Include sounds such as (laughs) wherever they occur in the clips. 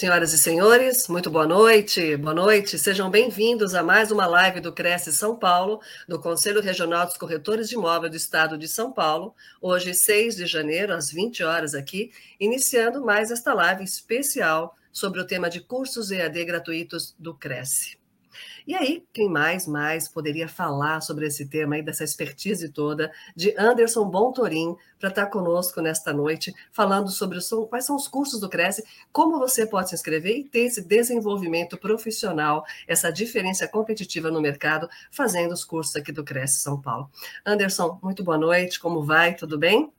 Senhoras e senhores, muito boa noite. Boa noite. Sejam bem-vindos a mais uma live do Cresce São Paulo, do Conselho Regional dos Corretores de Imóvel do Estado de São Paulo. Hoje, 6 de janeiro, às 20 horas aqui, iniciando mais esta live especial sobre o tema de cursos EAD gratuitos do Cresce. E aí, quem mais, mais poderia falar sobre esse tema aí, dessa expertise toda, de Anderson Bontorim, para estar conosco nesta noite, falando sobre o, quais são os cursos do Cresce, como você pode se inscrever e ter esse desenvolvimento profissional, essa diferença competitiva no mercado, fazendo os cursos aqui do Cresce São Paulo. Anderson, muito boa noite, como vai? Tudo bem?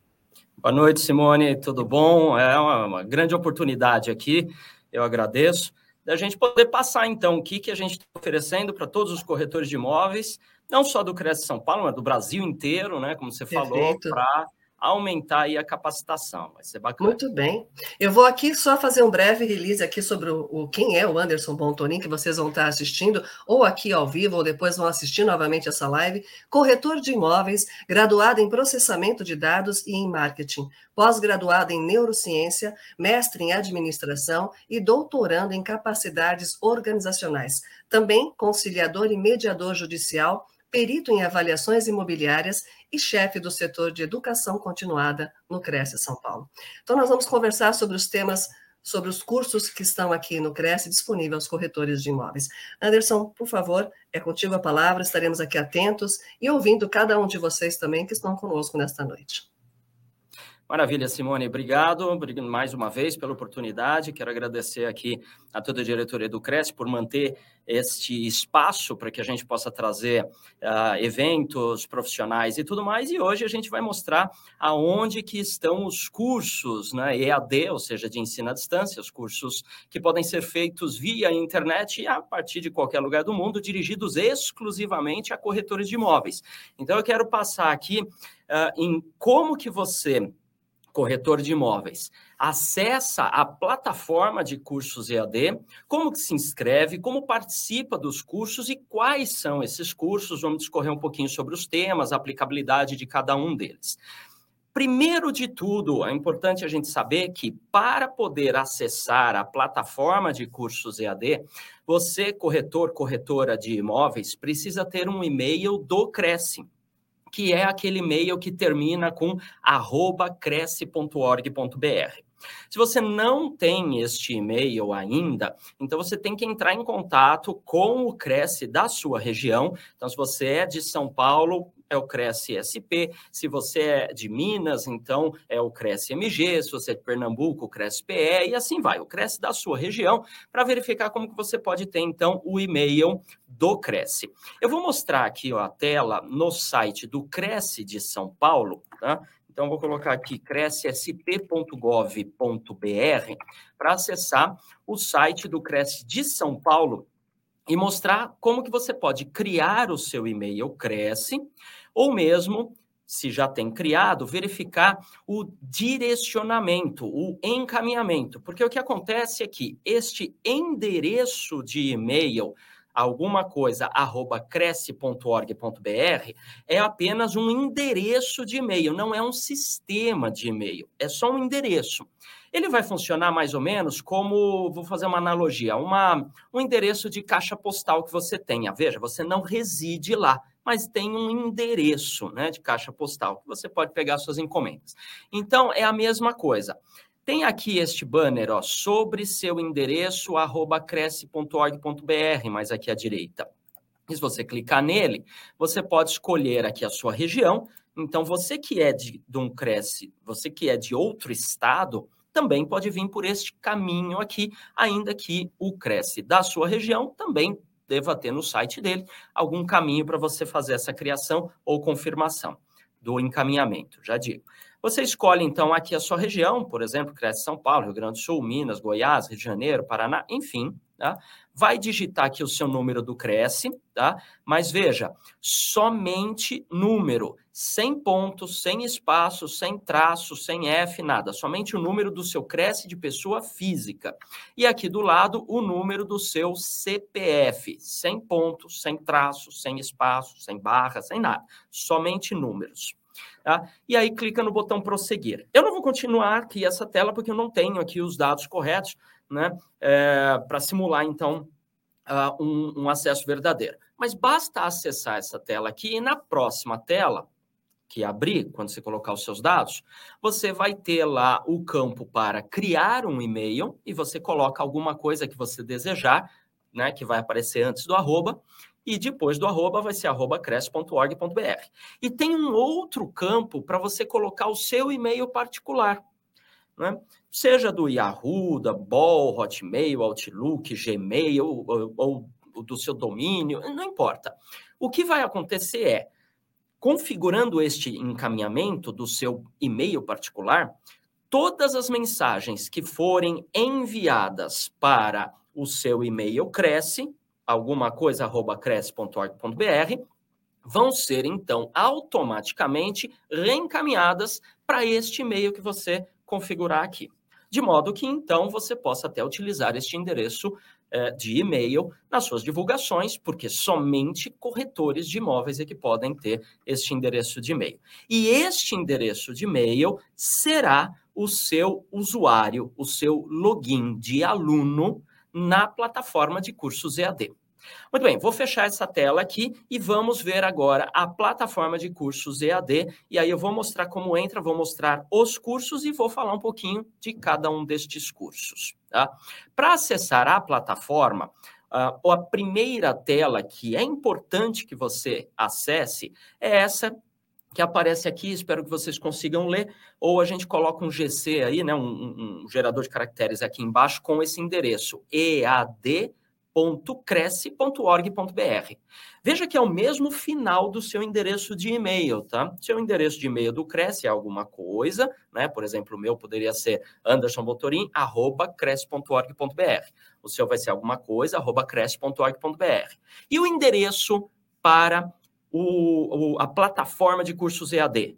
Boa noite, Simone, tudo bom? É uma, uma grande oportunidade aqui, eu agradeço da gente poder passar, então, o que, que a gente está oferecendo para todos os corretores de imóveis, não só do Cresce São Paulo, mas do Brasil inteiro, né? Como você Perfeito. falou, para aumentar aí a capacitação. Vai ser bacana. Muito bem. Eu vou aqui só fazer um breve release aqui sobre o, o quem é o Anderson Bontonin, que vocês vão estar assistindo, ou aqui ao vivo, ou depois vão assistir novamente essa live. Corretor de imóveis, graduado em processamento de dados e em marketing, pós-graduado em neurociência, mestre em administração e doutorando em capacidades organizacionais. Também conciliador e mediador judicial perito em avaliações imobiliárias e chefe do setor de educação continuada no Cresce São Paulo. Então, nós vamos conversar sobre os temas, sobre os cursos que estão aqui no Cresce disponíveis aos corretores de imóveis. Anderson, por favor, é contigo a palavra, estaremos aqui atentos e ouvindo cada um de vocês também que estão conosco nesta noite. Maravilha, Simone, obrigado, mais uma vez pela oportunidade. Quero agradecer aqui a toda a diretoria do Cresce por manter este espaço para que a gente possa trazer uh, eventos profissionais e tudo mais. E hoje a gente vai mostrar aonde que estão os cursos, né, EAD, ou seja, de ensino à distância, os cursos que podem ser feitos via internet e a partir de qualquer lugar do mundo, dirigidos exclusivamente a corretores de imóveis. Então eu quero passar aqui uh, em como que você corretor de imóveis, acessa a plataforma de cursos EAD, como que se inscreve, como participa dos cursos e quais são esses cursos. Vamos discorrer um pouquinho sobre os temas, a aplicabilidade de cada um deles. Primeiro de tudo, é importante a gente saber que para poder acessar a plataforma de cursos EAD, você, corretor, corretora de imóveis, precisa ter um e-mail do Cresce que é aquele e-mail que termina com cresce.org.br. Se você não tem este e-mail ainda, então você tem que entrar em contato com o Cresce da sua região. Então, se você é de São Paulo, é o Cresce SP. Se você é de Minas, então é o Cresce MG. Se você é de Pernambuco, o Cresce PE e assim vai. O Cresce da sua região para verificar como que você pode ter então o e-mail do Cresce. Eu vou mostrar aqui ó, a tela no site do Cresce de São Paulo, tá? Então, vou colocar aqui crescsp.gov.br para acessar o site do Cresce de São Paulo e mostrar como que você pode criar o seu e-mail Cresce ou mesmo se já tem criado, verificar o direcionamento, o encaminhamento, porque o que acontece é que este endereço de e-mail alguma coisa arroba cresce.org.br é apenas um endereço de e-mail, não é um sistema de e-mail, é só um endereço. Ele vai funcionar mais ou menos como, vou fazer uma analogia, uma, um endereço de caixa postal que você tenha. Veja, você não reside lá, mas tem um endereço né, de caixa postal que você pode pegar suas encomendas. Então, é a mesma coisa. Tem aqui este banner, ó, sobre seu endereço, arroba cresce.org.br, mais aqui à direita. E se você clicar nele, você pode escolher aqui a sua região. Então, você que é de, de um Cresce, você que é de outro estado, também pode vir por este caminho aqui, ainda que o Cresce da sua região também deva ter no site dele algum caminho para você fazer essa criação ou confirmação do encaminhamento, já digo. Você escolhe, então, aqui a sua região, por exemplo, Cresce São Paulo, Rio Grande do Sul, Minas, Goiás, Rio de Janeiro, Paraná, enfim, tá? vai digitar aqui o seu número do Cresce, tá? Mas veja, somente número, sem pontos, sem espaço, sem traço, sem F, nada, somente o número do seu Cresce de pessoa física. E aqui do lado, o número do seu CPF, sem pontos, sem traço, sem espaço, sem barra, sem nada, somente números. Tá? E aí clica no botão prosseguir. Eu não vou continuar aqui essa tela porque eu não tenho aqui os dados corretos, né, é, para simular, então, uh, um, um acesso verdadeiro. Mas basta acessar essa tela aqui e na próxima tela, que abrir, quando você colocar os seus dados, você vai ter lá o campo para criar um e-mail e você coloca alguma coisa que você desejar, né, que vai aparecer antes do arroba, e depois do arroba vai ser arroba cresce.org.br. E tem um outro campo para você colocar o seu e-mail particular. Né? Seja do Yahoo, da Ball, Hotmail, Outlook, Gmail ou, ou, ou do seu domínio, não importa. O que vai acontecer é, configurando este encaminhamento do seu e-mail particular, todas as mensagens que forem enviadas para o seu e-mail cresce, alguma coisa, arroba cresce.org.br, vão ser, então, automaticamente reencaminhadas para este e-mail que você configurar aqui. De modo que, então, você possa até utilizar este endereço eh, de e-mail nas suas divulgações, porque somente corretores de imóveis é que podem ter este endereço de e-mail. E este endereço de e-mail será o seu usuário, o seu login de aluno na plataforma de cursos EAD. Muito bem, vou fechar essa tela aqui e vamos ver agora a plataforma de cursos EAD. E aí eu vou mostrar como entra, vou mostrar os cursos e vou falar um pouquinho de cada um destes cursos. Tá? Para acessar a plataforma, uh, a primeira tela que é importante que você acesse é essa que aparece aqui, espero que vocês consigam ler, ou a gente coloca um GC aí, né, um, um, gerador de caracteres aqui embaixo com esse endereço, EAD www.cresce.org.br. Veja que é o mesmo final do seu endereço de e-mail, tá? Seu endereço de e-mail do Cresce é alguma coisa, né? Por exemplo, o meu poderia ser andersonbotorim@cresce.org.br. O seu vai ser alguma coisa, arroba cresce.org.br. E o endereço para o, o, a plataforma de cursos EAD,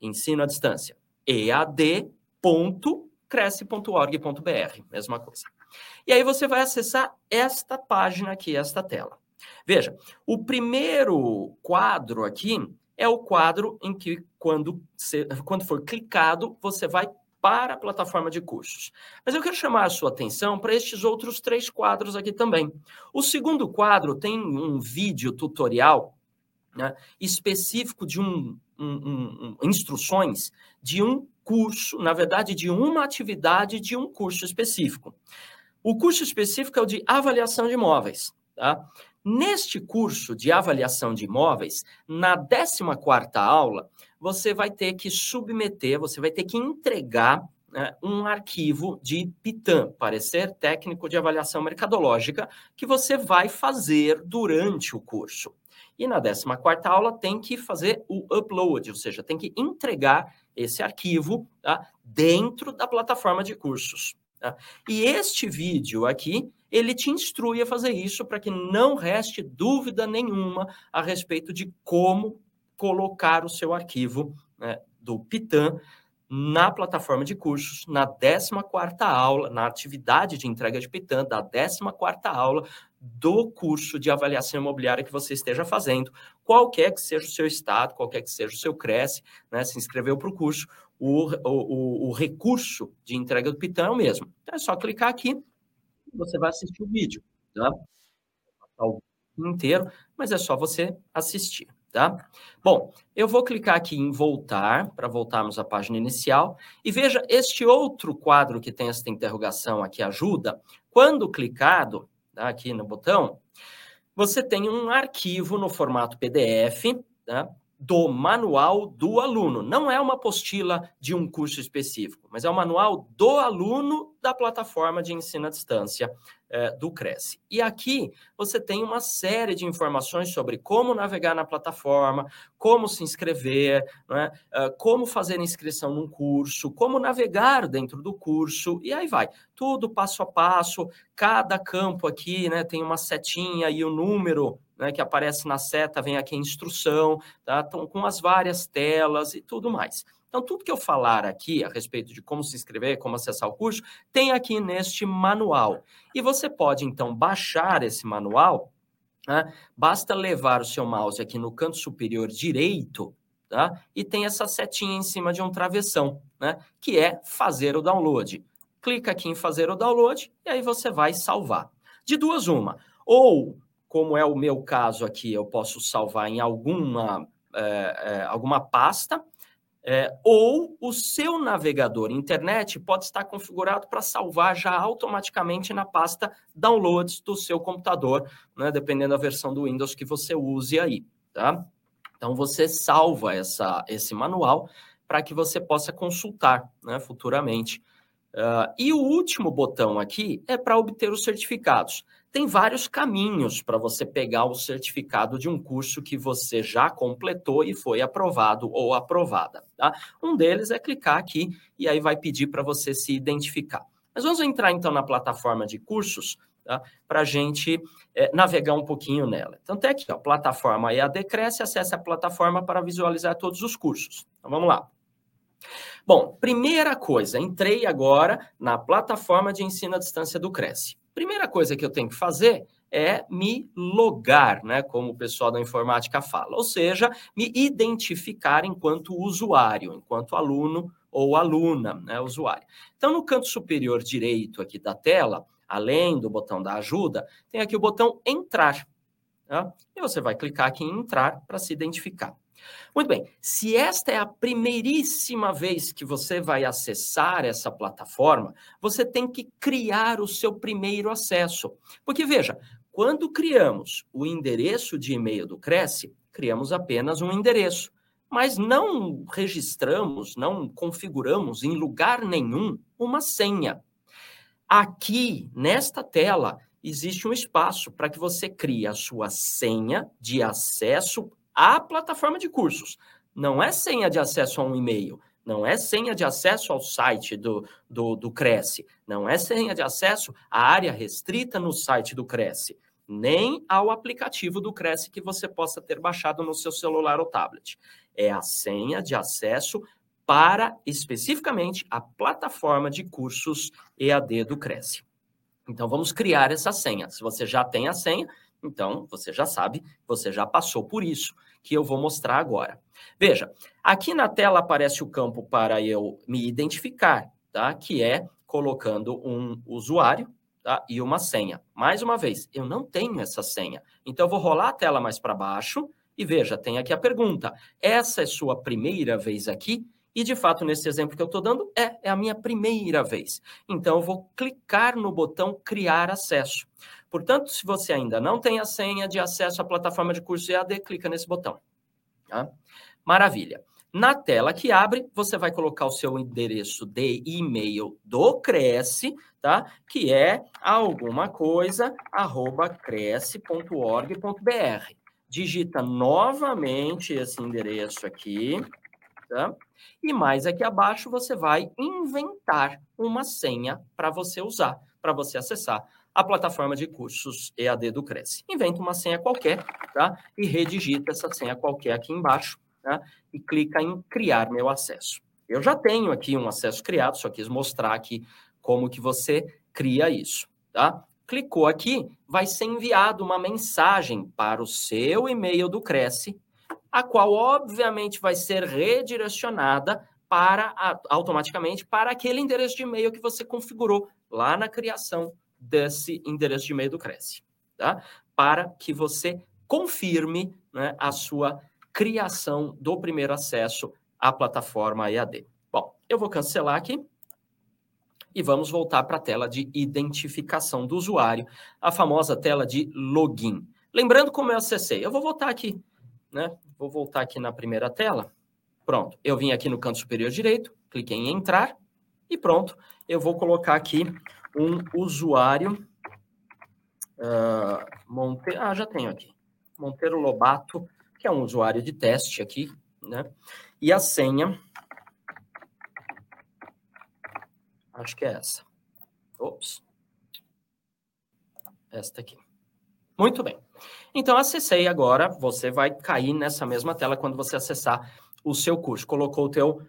ensino à distância, ead.cresce.org.br, mesma coisa. E aí você vai acessar esta página aqui, esta tela. Veja, o primeiro quadro aqui é o quadro em que, quando, quando for clicado, você vai para a plataforma de cursos. Mas eu quero chamar a sua atenção para estes outros três quadros aqui também. O segundo quadro tem um vídeo tutorial né, específico de um, um, um, instruções de um curso, na verdade, de uma atividade de um curso específico. O curso específico é o de avaliação de imóveis. Tá? Neste curso de avaliação de imóveis, na 14ª aula, você vai ter que submeter, você vai ter que entregar né, um arquivo de PITAM, Parecer Técnico de Avaliação Mercadológica, que você vai fazer durante o curso. E na 14ª aula tem que fazer o upload, ou seja, tem que entregar esse arquivo tá, dentro da plataforma de cursos. Tá? E este vídeo aqui, ele te instrui a fazer isso para que não reste dúvida nenhuma a respeito de como colocar o seu arquivo né, do Pitan na plataforma de cursos, na 14ª aula, na atividade de entrega de Pitan, da 14ª aula do curso de avaliação imobiliária que você esteja fazendo, qualquer que seja o seu estado, qualquer que seja o seu Cresce, né, se inscreveu para o curso, o, o, o recurso de entrega do Pitão é o mesmo. Então é só clicar aqui, você vai assistir o vídeo, tá? O inteiro, mas é só você assistir, tá? Bom, eu vou clicar aqui em voltar, para voltarmos à página inicial, e veja este outro quadro que tem essa interrogação aqui, ajuda, quando clicado, tá, aqui no botão, você tem um arquivo no formato PDF, tá? Do manual do aluno. Não é uma apostila de um curso específico, mas é o manual do aluno da plataforma de ensino à distância é, do Cresce. E aqui você tem uma série de informações sobre como navegar na plataforma, como se inscrever, né, como fazer inscrição num curso, como navegar dentro do curso, e aí vai. Tudo passo a passo, cada campo aqui né, tem uma setinha e o número né, que aparece na seta, vem aqui a instrução, tá? Então, com as várias telas e tudo mais. Então, tudo que eu falar aqui a respeito de como se inscrever, como acessar o curso, tem aqui neste manual. E você pode, então, baixar esse manual, né? basta levar o seu mouse aqui no canto superior direito, tá? E tem essa setinha em cima de um travessão, né? Que é fazer o download. Clica aqui em fazer o download e aí você vai salvar. De duas, uma. Ou como é o meu caso aqui, eu posso salvar em alguma, é, é, alguma pasta, é, ou o seu navegador internet pode estar configurado para salvar já automaticamente na pasta downloads do seu computador, né, dependendo da versão do Windows que você use aí, tá? Então você salva essa, esse manual para que você possa consultar né, futuramente. Uh, e o último botão aqui é para obter os certificados tem vários caminhos para você pegar o certificado de um curso que você já completou e foi aprovado ou aprovada. Tá? Um deles é clicar aqui e aí vai pedir para você se identificar. Mas vamos entrar então na plataforma de cursos tá? para a gente é, navegar um pouquinho nela. Então tem aqui, ó, plataforma EAD Cresce, acesse a plataforma para visualizar todos os cursos. Então vamos lá. Bom, primeira coisa, entrei agora na plataforma de ensino à distância do Cresce. Primeira coisa que eu tenho que fazer é me logar, né, como o pessoal da informática fala, ou seja, me identificar enquanto usuário, enquanto aluno ou aluna, né, usuário. Então, no canto superior direito aqui da tela, além do botão da ajuda, tem aqui o botão entrar. Tá? E você vai clicar aqui em entrar para se identificar. Muito bem, se esta é a primeiríssima vez que você vai acessar essa plataforma, você tem que criar o seu primeiro acesso. Porque veja, quando criamos o endereço de e-mail do Cresce, criamos apenas um endereço, mas não registramos, não configuramos em lugar nenhum uma senha. Aqui, nesta tela, existe um espaço para que você crie a sua senha de acesso à plataforma de cursos. Não é senha de acesso a um e-mail, não é senha de acesso ao site do, do, do Cresce, não é senha de acesso à área restrita no site do Cresce, nem ao aplicativo do Cresce que você possa ter baixado no seu celular ou tablet. É a senha de acesso para especificamente a plataforma de cursos EAD do Cresce. Então vamos criar essa senha. Se você já tem a senha, então, você já sabe, você já passou por isso, que eu vou mostrar agora. Veja, aqui na tela aparece o campo para eu me identificar, tá? Que é colocando um usuário tá? e uma senha. Mais uma vez, eu não tenho essa senha. Então, eu vou rolar a tela mais para baixo e veja, tem aqui a pergunta. Essa é sua primeira vez aqui? E, de fato, nesse exemplo que eu estou dando, é, é a minha primeira vez. Então, eu vou clicar no botão Criar Acesso. Portanto, se você ainda não tem a senha de acesso à plataforma de curso EAD, clica nesse botão. Tá? Maravilha. Na tela que abre, você vai colocar o seu endereço de e-mail do Cresce, tá? Que é alguma coisa, arroba cresce.org.br. Digita novamente esse endereço aqui, tá? E mais aqui abaixo você vai inventar uma senha para você usar, para você acessar a plataforma de cursos EAD do Cresce. Inventa uma senha qualquer, tá? E redigita essa senha qualquer aqui embaixo, tá? E clica em criar meu acesso. Eu já tenho aqui um acesso criado, só quis mostrar aqui como que você cria isso, tá? Clicou aqui, vai ser enviado uma mensagem para o seu e-mail do Cresce a qual obviamente vai ser redirecionada para automaticamente para aquele endereço de e-mail que você configurou lá na criação desse endereço de e-mail do Cresce, tá? Para que você confirme né, a sua criação do primeiro acesso à plataforma EAD. Bom, eu vou cancelar aqui e vamos voltar para a tela de identificação do usuário, a famosa tela de login. Lembrando como eu acessei, eu vou voltar aqui né? Vou voltar aqui na primeira tela. Pronto, eu vim aqui no canto superior direito, cliquei em entrar e pronto. Eu vou colocar aqui um usuário uh, Monte... Ah, já tenho aqui. Monteiro Lobato, que é um usuário de teste aqui, né? E a senha, acho que é essa. Ops. Esta aqui. Muito bem. Então, acessei agora, você vai cair nessa mesma tela quando você acessar o seu curso. Colocou o teu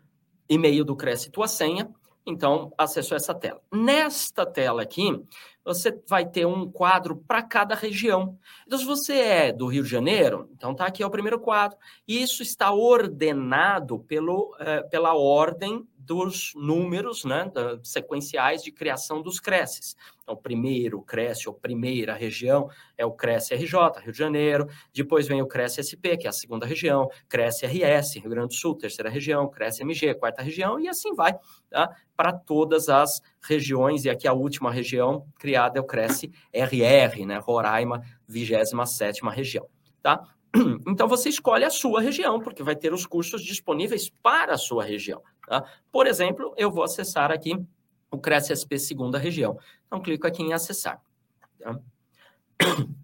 e-mail do Cresce, tua senha, então acessou essa tela. Nesta tela aqui, você vai ter um quadro para cada região. Então, se você é do Rio de Janeiro, então tá aqui é o primeiro quadro. E isso está ordenado pelo, eh, pela ordem dos números né, sequenciais de criação dos Cresces. Então, o primeiro Cresce, ou primeira região, é o Cresce RJ, Rio de Janeiro. Depois vem o Cresce SP, que é a segunda região. Cresce RS, Rio Grande do Sul, terceira região. Cresce MG, quarta região. E assim vai tá? para todas as regiões. E aqui a última região criada é o Cresce RR, né, Roraima, 27 região. Tá? Então, você escolhe a sua região, porque vai ter os cursos disponíveis para a sua região. Tá? Por exemplo, eu vou acessar aqui o Cresce SP segunda região. Então, clico aqui em acessar. Tá? (clears throat)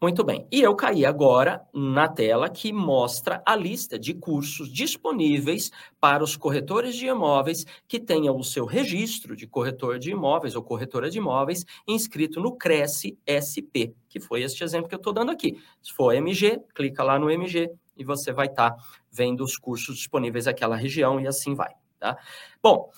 Muito bem. E eu caí agora na tela que mostra a lista de cursos disponíveis para os corretores de imóveis que tenham o seu registro de corretor de imóveis ou corretora de imóveis inscrito no Cresce SP, que foi este exemplo que eu estou dando aqui. Se for MG, clica lá no MG e você vai estar tá vendo os cursos disponíveis naquela região e assim vai. Tá? Bom,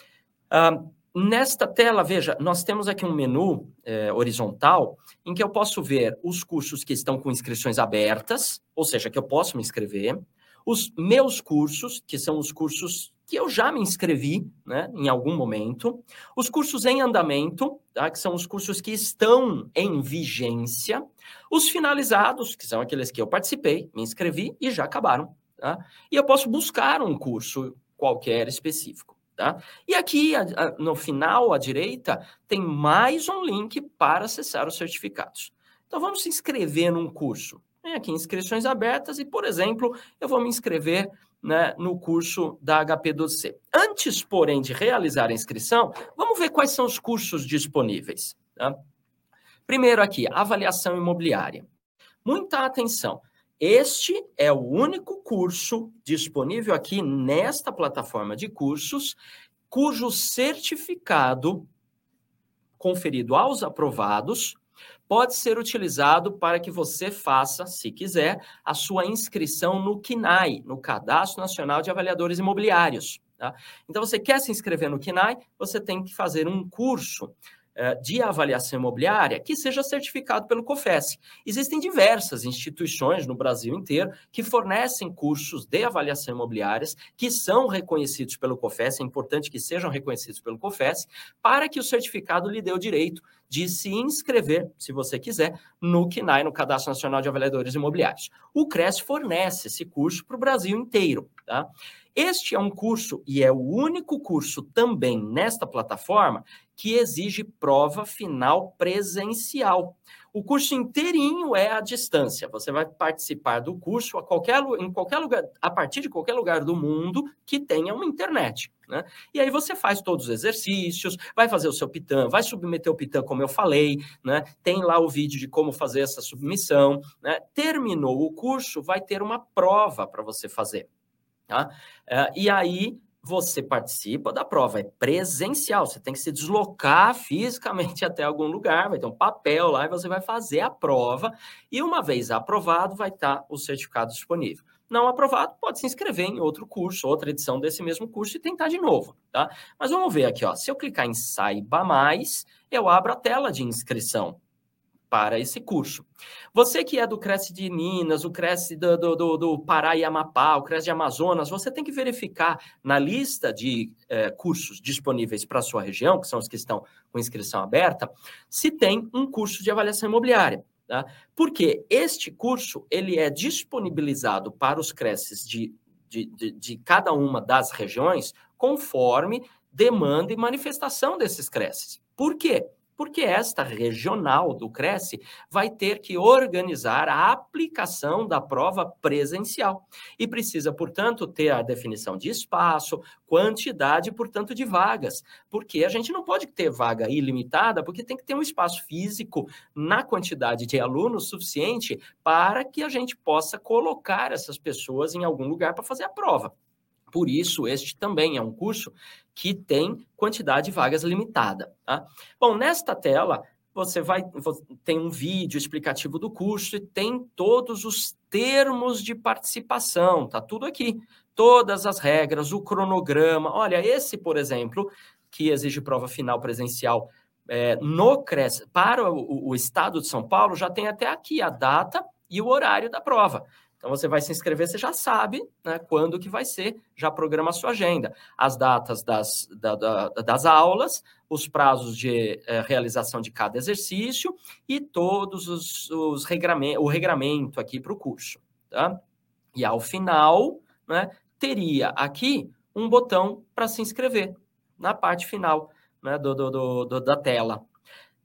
uh, Nesta tela, veja, nós temos aqui um menu é, horizontal em que eu posso ver os cursos que estão com inscrições abertas, ou seja, que eu posso me inscrever, os meus cursos, que são os cursos que eu já me inscrevi né, em algum momento, os cursos em andamento, tá, que são os cursos que estão em vigência, os finalizados, que são aqueles que eu participei, me inscrevi e já acabaram. Tá? E eu posso buscar um curso qualquer específico. Tá? E aqui, a, a, no final, à direita, tem mais um link para acessar os certificados. Então, vamos se inscrever num curso. Tem aqui inscrições abertas e, por exemplo, eu vou me inscrever né, no curso da HP12C. Antes, porém, de realizar a inscrição, vamos ver quais são os cursos disponíveis. Tá? Primeiro aqui, avaliação imobiliária. Muita atenção. Este é o único curso disponível aqui nesta plataforma de cursos, cujo certificado conferido aos aprovados pode ser utilizado para que você faça, se quiser, a sua inscrição no CNAI, no Cadastro Nacional de Avaliadores Imobiliários. Tá? Então, você quer se inscrever no CNAI, você tem que fazer um curso eh, de avaliação imobiliária que seja certificado pelo COFES. Existem diversas instituições no Brasil inteiro que fornecem cursos de avaliação imobiliárias que são reconhecidos pelo COFES, é importante que sejam reconhecidos pelo COFES, para que o certificado lhe dê o direito de se inscrever, se você quiser, no CNAI, no Cadastro Nacional de Avaliadores Imobiliários. O CRES fornece esse curso para o Brasil inteiro. Tá? Este é um curso, e é o único curso também nesta plataforma, que exige prova final presencial. O curso inteirinho é à distância. Você vai participar do curso a qualquer, em qualquer lugar, a partir de qualquer lugar do mundo que tenha uma internet. Né? E aí você faz todos os exercícios, vai fazer o seu pitã, vai submeter o pitã, como eu falei, né? Tem lá o vídeo de como fazer essa submissão. Né? Terminou o curso, vai ter uma prova para você fazer. Tá? Uh, e aí você participa da prova, é presencial, você tem que se deslocar fisicamente (laughs) até algum lugar, vai ter um papel lá e você vai fazer a prova, e uma vez aprovado, vai estar o certificado disponível. Não aprovado, pode se inscrever em outro curso, outra edição desse mesmo curso e tentar de novo, tá? Mas vamos ver aqui, ó. Se eu clicar em Saiba Mais, eu abro a tela de inscrição para esse curso. Você que é do Cresce de Minas, o Cresce do, do, do, do Pará e Amapá, o Cresce de Amazonas, você tem que verificar na lista de é, cursos disponíveis para a sua região, que são os que estão com inscrição aberta, se tem um curso de avaliação imobiliária. Tá? Porque este curso ele é disponibilizado para os Cresces de, de, de, de cada uma das regiões conforme demanda e manifestação desses Cresces. Por quê? Porque esta regional do Cresce vai ter que organizar a aplicação da prova presencial e precisa, portanto, ter a definição de espaço, quantidade, portanto, de vagas, porque a gente não pode ter vaga ilimitada, porque tem que ter um espaço físico na quantidade de alunos suficiente para que a gente possa colocar essas pessoas em algum lugar para fazer a prova. Por isso, este também é um curso que tem quantidade de vagas limitada. Tá? Bom, nesta tela, você vai tem um vídeo explicativo do curso e tem todos os termos de participação, tá tudo aqui, todas as regras, o cronograma. Olha, esse, por exemplo, que exige prova final presencial é, no CRES para o, o estado de São Paulo, já tem até aqui a data e o horário da prova. Então você vai se inscrever, você já sabe né, quando que vai ser, já programa a sua agenda. As datas das, da, da, das aulas, os prazos de eh, realização de cada exercício e todos os, os regramento, o regramento aqui para o curso. Tá? E ao final, né, teria aqui um botão para se inscrever na parte final né, do, do, do, da tela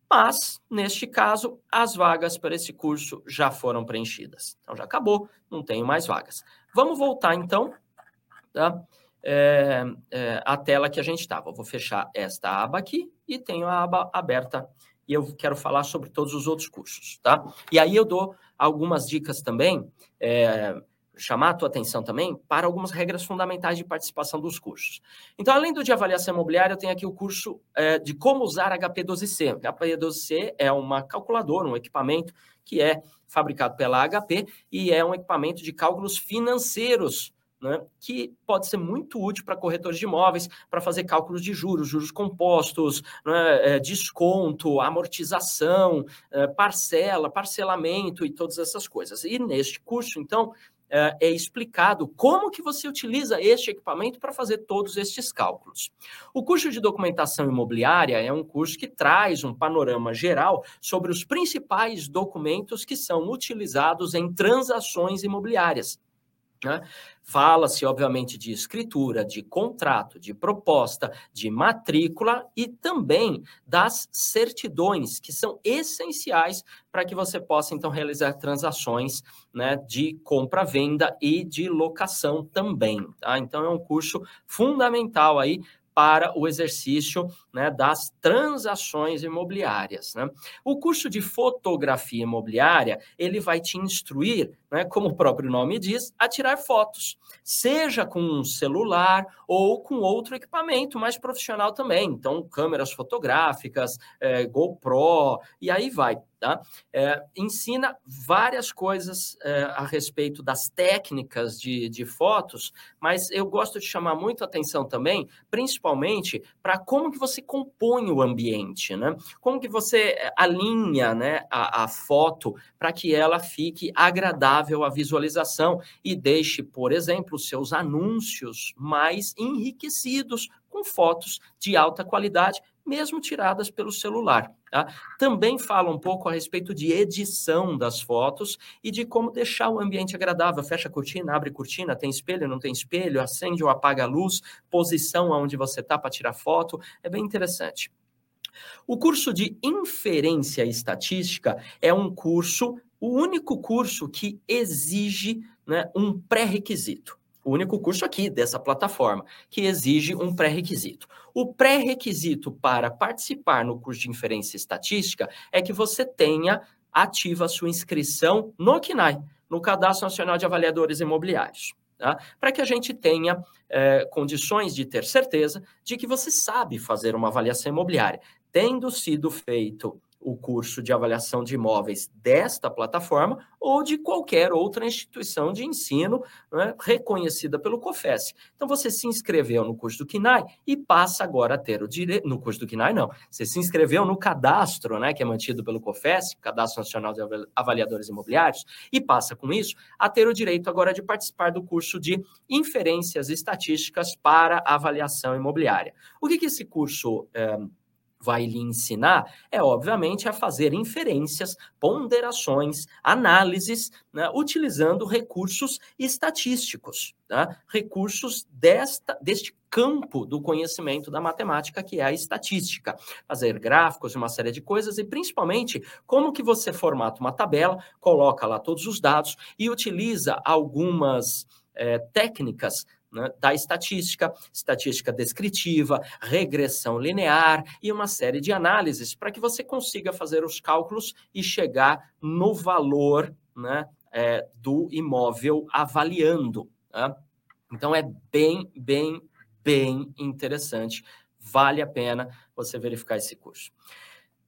mas, neste caso, as vagas para esse curso já foram preenchidas. Então, já acabou, não tenho mais vagas. Vamos voltar, então, tá? É, é, a tela que a gente estava. Vou fechar esta aba aqui e tenho a aba aberta e eu quero falar sobre todos os outros cursos, tá? E aí eu dou algumas dicas também, é, chamar a tua atenção também para algumas regras fundamentais de participação dos cursos. Então, além do de avaliação imobiliária, eu tenho aqui o curso é, de como usar HP12C. HP12C é uma calculadora, um equipamento que é fabricado pela HP e é um equipamento de cálculos financeiros né, que pode ser muito útil para corretores de imóveis, para fazer cálculos de juros, juros compostos, né, é, desconto, amortização, é, parcela, parcelamento e todas essas coisas. E neste curso, então, é, é explicado como que você utiliza este equipamento para fazer todos estes cálculos. O curso de documentação imobiliária é um curso que traz um panorama geral sobre os principais documentos que são utilizados em transações imobiliárias. Né? Fala-se, obviamente, de escritura, de contrato, de proposta, de matrícula e também das certidões, que são essenciais para que você possa, então, realizar transações né, de compra-venda e de locação também. Tá? Então, é um curso fundamental aí para o exercício né, das transações imobiliárias. Né? O curso de fotografia imobiliária ele vai te instruir, né, como o próprio nome diz, a tirar fotos, seja com um celular ou com outro equipamento mais profissional também. Então, câmeras fotográficas, é, GoPro e aí vai. Tá? É, ensina várias coisas é, a respeito das técnicas de, de fotos, mas eu gosto de chamar muito atenção também, principalmente para como que você compõe o ambiente, né? Como que você é, alinha né, a, a foto para que ela fique agradável à visualização e deixe, por exemplo, seus anúncios mais enriquecidos com fotos de alta qualidade mesmo tiradas pelo celular. Tá? Também fala um pouco a respeito de edição das fotos e de como deixar o ambiente agradável. Fecha a cortina, abre a cortina, tem espelho, não tem espelho, acende ou apaga a luz, posição aonde você está para tirar foto. É bem interessante. O curso de inferência estatística é um curso, o único curso que exige né, um pré-requisito o único curso aqui dessa plataforma, que exige um pré-requisito. O pré-requisito para participar no curso de inferência estatística é que você tenha ativa a sua inscrição no CNAI, no Cadastro Nacional de Avaliadores Imobiliários. Tá? Para que a gente tenha é, condições de ter certeza de que você sabe fazer uma avaliação imobiliária. Tendo sido feito o curso de avaliação de imóveis desta plataforma ou de qualquer outra instituição de ensino né, reconhecida pelo COFES. Então, você se inscreveu no curso do KINAI e passa agora a ter o direito. No curso do KINAI, não. Você se inscreveu no cadastro, né, que é mantido pelo COFES, Cadastro Nacional de Avaliadores Imobiliários, e passa com isso a ter o direito agora de participar do curso de inferências estatísticas para avaliação imobiliária. O que, que esse curso. É, vai lhe ensinar é, obviamente, a fazer inferências, ponderações, análises, né, utilizando recursos estatísticos, tá? recursos desta, deste campo do conhecimento da matemática, que é a estatística. Fazer gráficos, uma série de coisas e principalmente como que você formata uma tabela, coloca lá todos os dados e utiliza algumas é, técnicas né, da estatística, estatística descritiva, regressão linear e uma série de análises para que você consiga fazer os cálculos e chegar no valor né, é, do imóvel avaliando. Né? Então é bem, bem, bem interessante. Vale a pena você verificar esse curso.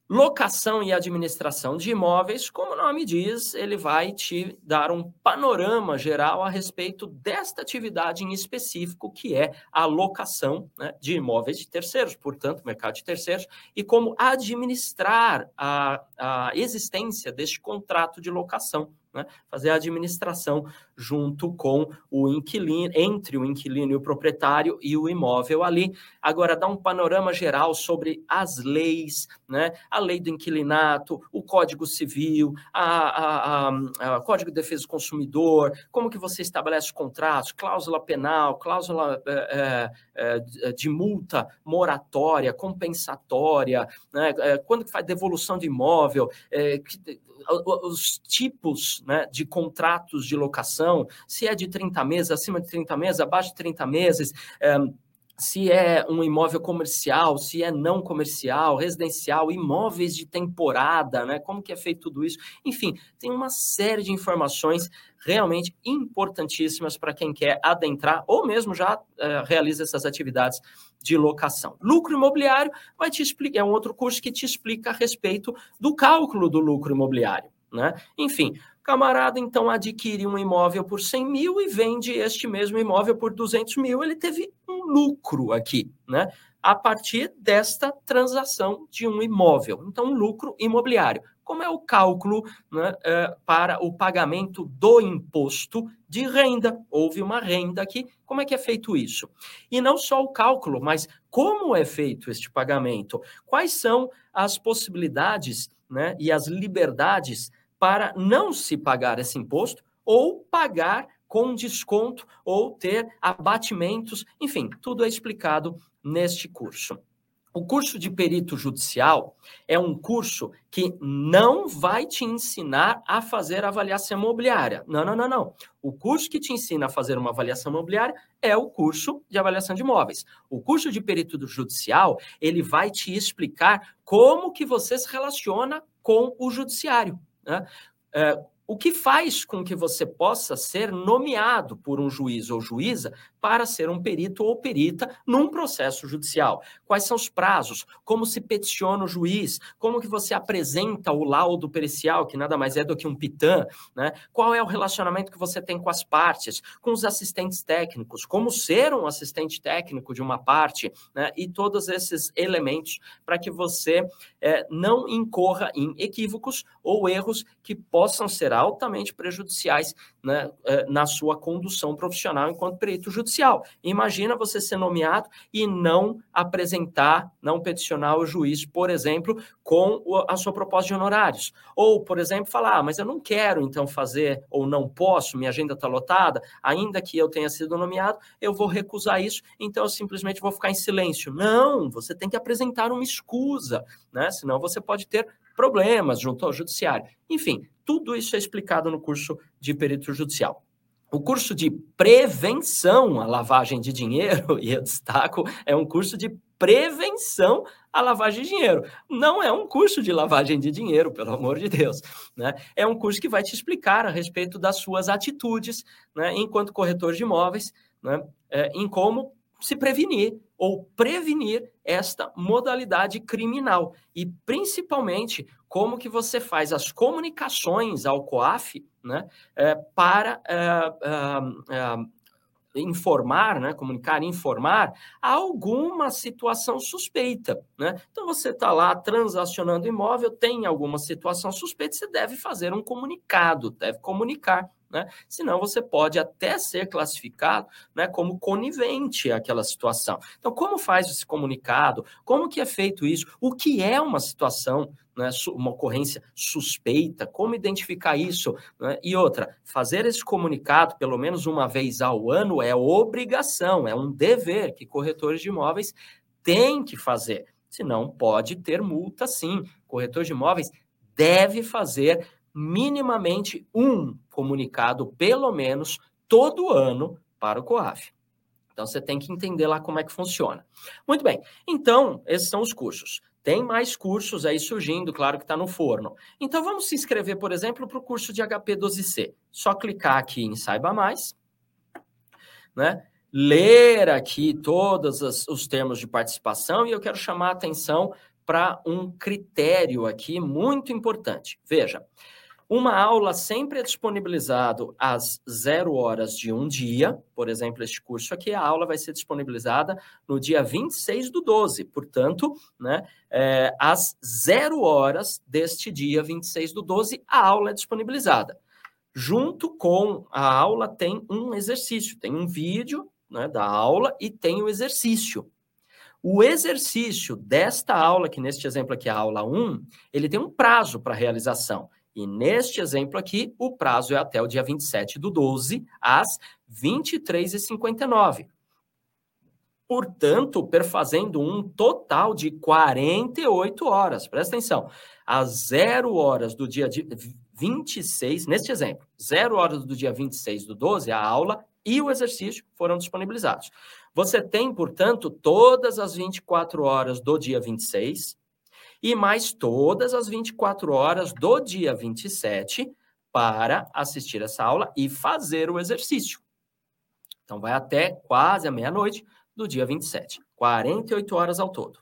Locação e administração de imóveis, como o nome diz, ele vai te dar um panorama geral a respeito desta atividade em específico, que é a locação né, de imóveis de terceiros, portanto, mercado de terceiros, e como administrar a, a existência deste contrato de locação né? fazer a administração junto com o inquilino, entre o inquilino e o proprietário e o imóvel ali. Agora, dá um panorama geral sobre as leis, né? a lei do inquilinato, o Código Civil, a Código de Defesa do Consumidor, como que você estabelece contratos, cláusula penal, cláusula é, é, de multa moratória, compensatória, né? quando que faz devolução de imóvel, é, que, os tipos né, de contratos de locação, se é de 30 meses, acima de 30 meses, abaixo de 30 meses, se é um imóvel comercial, se é não comercial, residencial, imóveis de temporada, né? Como que é feito tudo isso? Enfim, tem uma série de informações realmente importantíssimas para quem quer adentrar ou mesmo já é, realiza essas atividades de locação. Lucro imobiliário vai te explicar, é um outro curso que te explica a respeito do cálculo do lucro imobiliário. Né? Enfim, camarada então adquire um imóvel por 100 mil e vende este mesmo imóvel por 200 mil, ele teve um lucro aqui, né? A partir desta transação de um imóvel. Então, lucro imobiliário. Como é o cálculo né, é, para o pagamento do imposto de renda? Houve uma renda aqui. Como é que é feito isso? E não só o cálculo, mas como é feito este pagamento? Quais são as possibilidades né, e as liberdades para não se pagar esse imposto ou pagar com desconto ou ter abatimentos, enfim, tudo é explicado neste curso. O curso de perito judicial é um curso que não vai te ensinar a fazer avaliação imobiliária. Não, não, não, não. O curso que te ensina a fazer uma avaliação imobiliária é o curso de avaliação de imóveis. O curso de perito judicial, ele vai te explicar como que você se relaciona com o judiciário. Né? É, o que faz com que você possa ser nomeado por um juiz ou juíza para ser um perito ou perita num processo judicial. Quais são os prazos? Como se peticiona o juiz? Como que você apresenta o laudo pericial, que nada mais é do que um pitã? Né? Qual é o relacionamento que você tem com as partes, com os assistentes técnicos? Como ser um assistente técnico de uma parte? Né? E todos esses elementos para que você é, não incorra em equívocos ou erros que possam ser altamente prejudiciais né, é, na sua condução profissional enquanto perito judicial. Imagina você ser nomeado e não apresentar, não peticionar o juiz, por exemplo, com a sua proposta de honorários. Ou, por exemplo, falar, ah, mas eu não quero então fazer, ou não posso, minha agenda está lotada, ainda que eu tenha sido nomeado, eu vou recusar isso, então eu simplesmente vou ficar em silêncio. Não, você tem que apresentar uma escusa, né? Senão você pode ter problemas junto ao judiciário. Enfim, tudo isso é explicado no curso de perito judicial. O curso de prevenção à lavagem de dinheiro, (laughs) e eu destaco, é um curso de prevenção à lavagem de dinheiro. Não é um curso de lavagem de dinheiro, pelo amor de Deus. Né? É um curso que vai te explicar a respeito das suas atitudes né, enquanto corretor de imóveis, né, é, em como se prevenir ou prevenir esta modalidade criminal e principalmente como que você faz as comunicações ao COAF né, é, para é, é, é, informar, né, comunicar, informar alguma situação suspeita. Né? Então você está lá transacionando imóvel, tem alguma situação suspeita, você deve fazer um comunicado, deve comunicar né? Senão você pode até ser classificado né, como conivente àquela situação. Então, como faz esse comunicado? Como que é feito isso? O que é uma situação, né, uma ocorrência suspeita? Como identificar isso? Né? E outra, fazer esse comunicado pelo menos uma vez ao ano é obrigação, é um dever que corretores de imóveis têm que fazer. Senão, pode ter multa sim. Corretor de imóveis deve fazer minimamente um comunicado, pelo menos, todo ano para o COAF. Então, você tem que entender lá como é que funciona. Muito bem, então, esses são os cursos. Tem mais cursos aí surgindo, claro que está no forno. Então, vamos se inscrever, por exemplo, para o curso de HP12C. Só clicar aqui em Saiba Mais, né? ler aqui todos os termos de participação e eu quero chamar a atenção para um critério aqui muito importante. Veja, uma aula sempre é disponibilizado às zero horas de um dia, por exemplo, este curso aqui, a aula vai ser disponibilizada no dia 26 do 12, portanto, né, é, às zero horas deste dia 26 do 12, a aula é disponibilizada. Junto com a aula tem um exercício, tem um vídeo né, da aula e tem o exercício. O exercício desta aula, que neste exemplo aqui é a aula 1, ele tem um prazo para realização. E neste exemplo aqui, o prazo é até o dia 27 do 12, às 23h59. Portanto, perfazendo um total de 48 horas. Presta atenção. Às zero horas do dia 26, neste exemplo, zero horas do dia 26 do 12, a aula e o exercício foram disponibilizados. Você tem, portanto, todas as 24 horas do dia 26, e mais todas as 24 horas do dia 27 para assistir essa aula e fazer o exercício. Então, vai até quase a meia-noite do dia 27, 48 horas ao todo.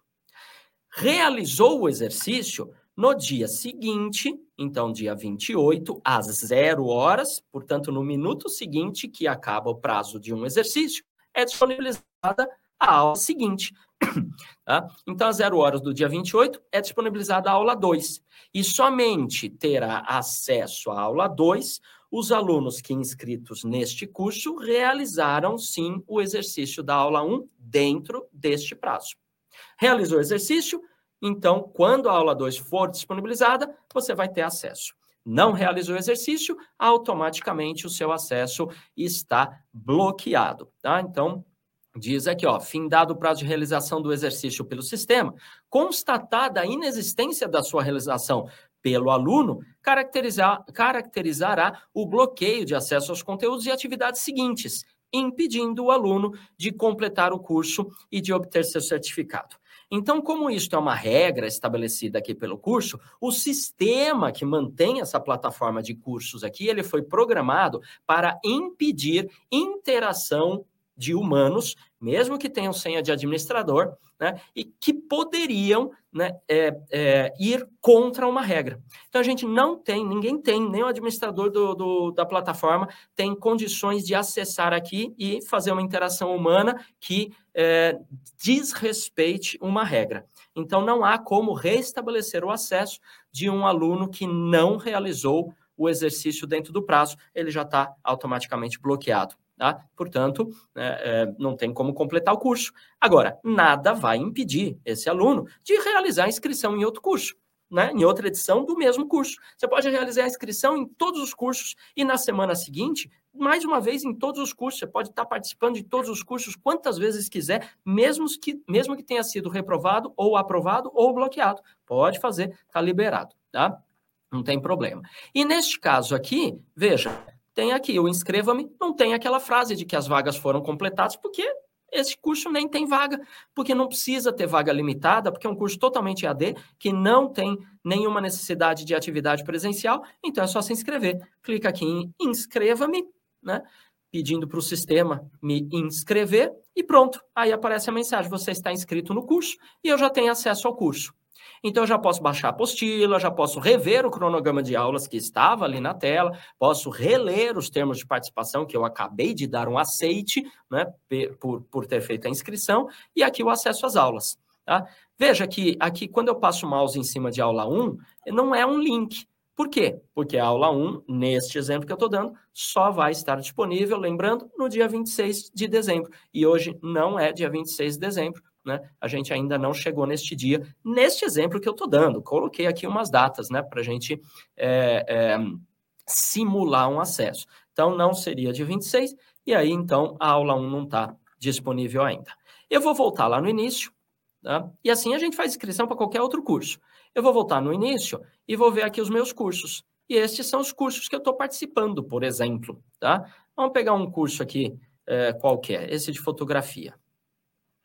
Realizou o exercício no dia seguinte, então, dia 28, às zero horas, portanto, no minuto seguinte, que acaba o prazo de um exercício, é disponibilizada a aula seguinte. (coughs) Tá? Então, às zero horas do dia 28, é disponibilizada a aula 2. E somente terá acesso à aula 2 os alunos que inscritos neste curso realizaram, sim, o exercício da aula 1 dentro deste prazo. Realizou o exercício? Então, quando a aula 2 for disponibilizada, você vai ter acesso. Não realizou o exercício, automaticamente o seu acesso está bloqueado, tá? Então, Diz aqui, ó, findado o prazo de realização do exercício pelo sistema, constatada a inexistência da sua realização pelo aluno, caracterizar, caracterizará o bloqueio de acesso aos conteúdos e atividades seguintes, impedindo o aluno de completar o curso e de obter seu certificado. Então, como isto é uma regra estabelecida aqui pelo curso, o sistema que mantém essa plataforma de cursos aqui, ele foi programado para impedir interação de humanos, mesmo que tenham senha de administrador, né, e que poderiam né, é, é, ir contra uma regra. Então, a gente não tem, ninguém tem, nem o administrador do, do, da plataforma tem condições de acessar aqui e fazer uma interação humana que é, desrespeite uma regra. Então, não há como restabelecer o acesso de um aluno que não realizou o exercício dentro do prazo, ele já está automaticamente bloqueado. Tá? Portanto, é, é, não tem como completar o curso. Agora, nada vai impedir esse aluno de realizar a inscrição em outro curso, né? em outra edição do mesmo curso. Você pode realizar a inscrição em todos os cursos e na semana seguinte, mais uma vez, em todos os cursos. Você pode estar participando de todos os cursos quantas vezes quiser, mesmo que, mesmo que tenha sido reprovado, ou aprovado, ou bloqueado. Pode fazer, está liberado, tá? Não tem problema. E neste caso aqui, veja, tem aqui o inscreva-me, não tem aquela frase de que as vagas foram completadas, porque esse curso nem tem vaga, porque não precisa ter vaga limitada, porque é um curso totalmente AD, que não tem nenhuma necessidade de atividade presencial, então é só se inscrever. Clica aqui em inscreva-me, né? Pedindo para o sistema me inscrever e pronto. Aí aparece a mensagem: você está inscrito no curso e eu já tenho acesso ao curso. Então, eu já posso baixar a apostila, já posso rever o cronograma de aulas que estava ali na tela, posso reler os termos de participação que eu acabei de dar um aceite, né, por, por ter feito a inscrição, e aqui o acesso às aulas. Tá? Veja que aqui, quando eu passo o mouse em cima de aula 1, não é um link, Por quê? Porque a aula 1, neste exemplo que eu estou dando, só vai estar disponível, lembrando, no dia 26 de dezembro. E hoje não é dia 26 de dezembro, né? A gente ainda não chegou neste dia, neste exemplo que eu estou dando. Coloquei aqui umas datas, né, para a gente é, é, simular um acesso. Então, não seria dia 26, e aí, então, a aula 1 não está disponível ainda. Eu vou voltar lá no início, tá? e assim a gente faz inscrição para qualquer outro curso. Eu vou voltar no início e vou ver aqui os meus cursos. E estes são os cursos que eu estou participando, por exemplo. Tá? Vamos pegar um curso aqui é, qualquer, esse de fotografia.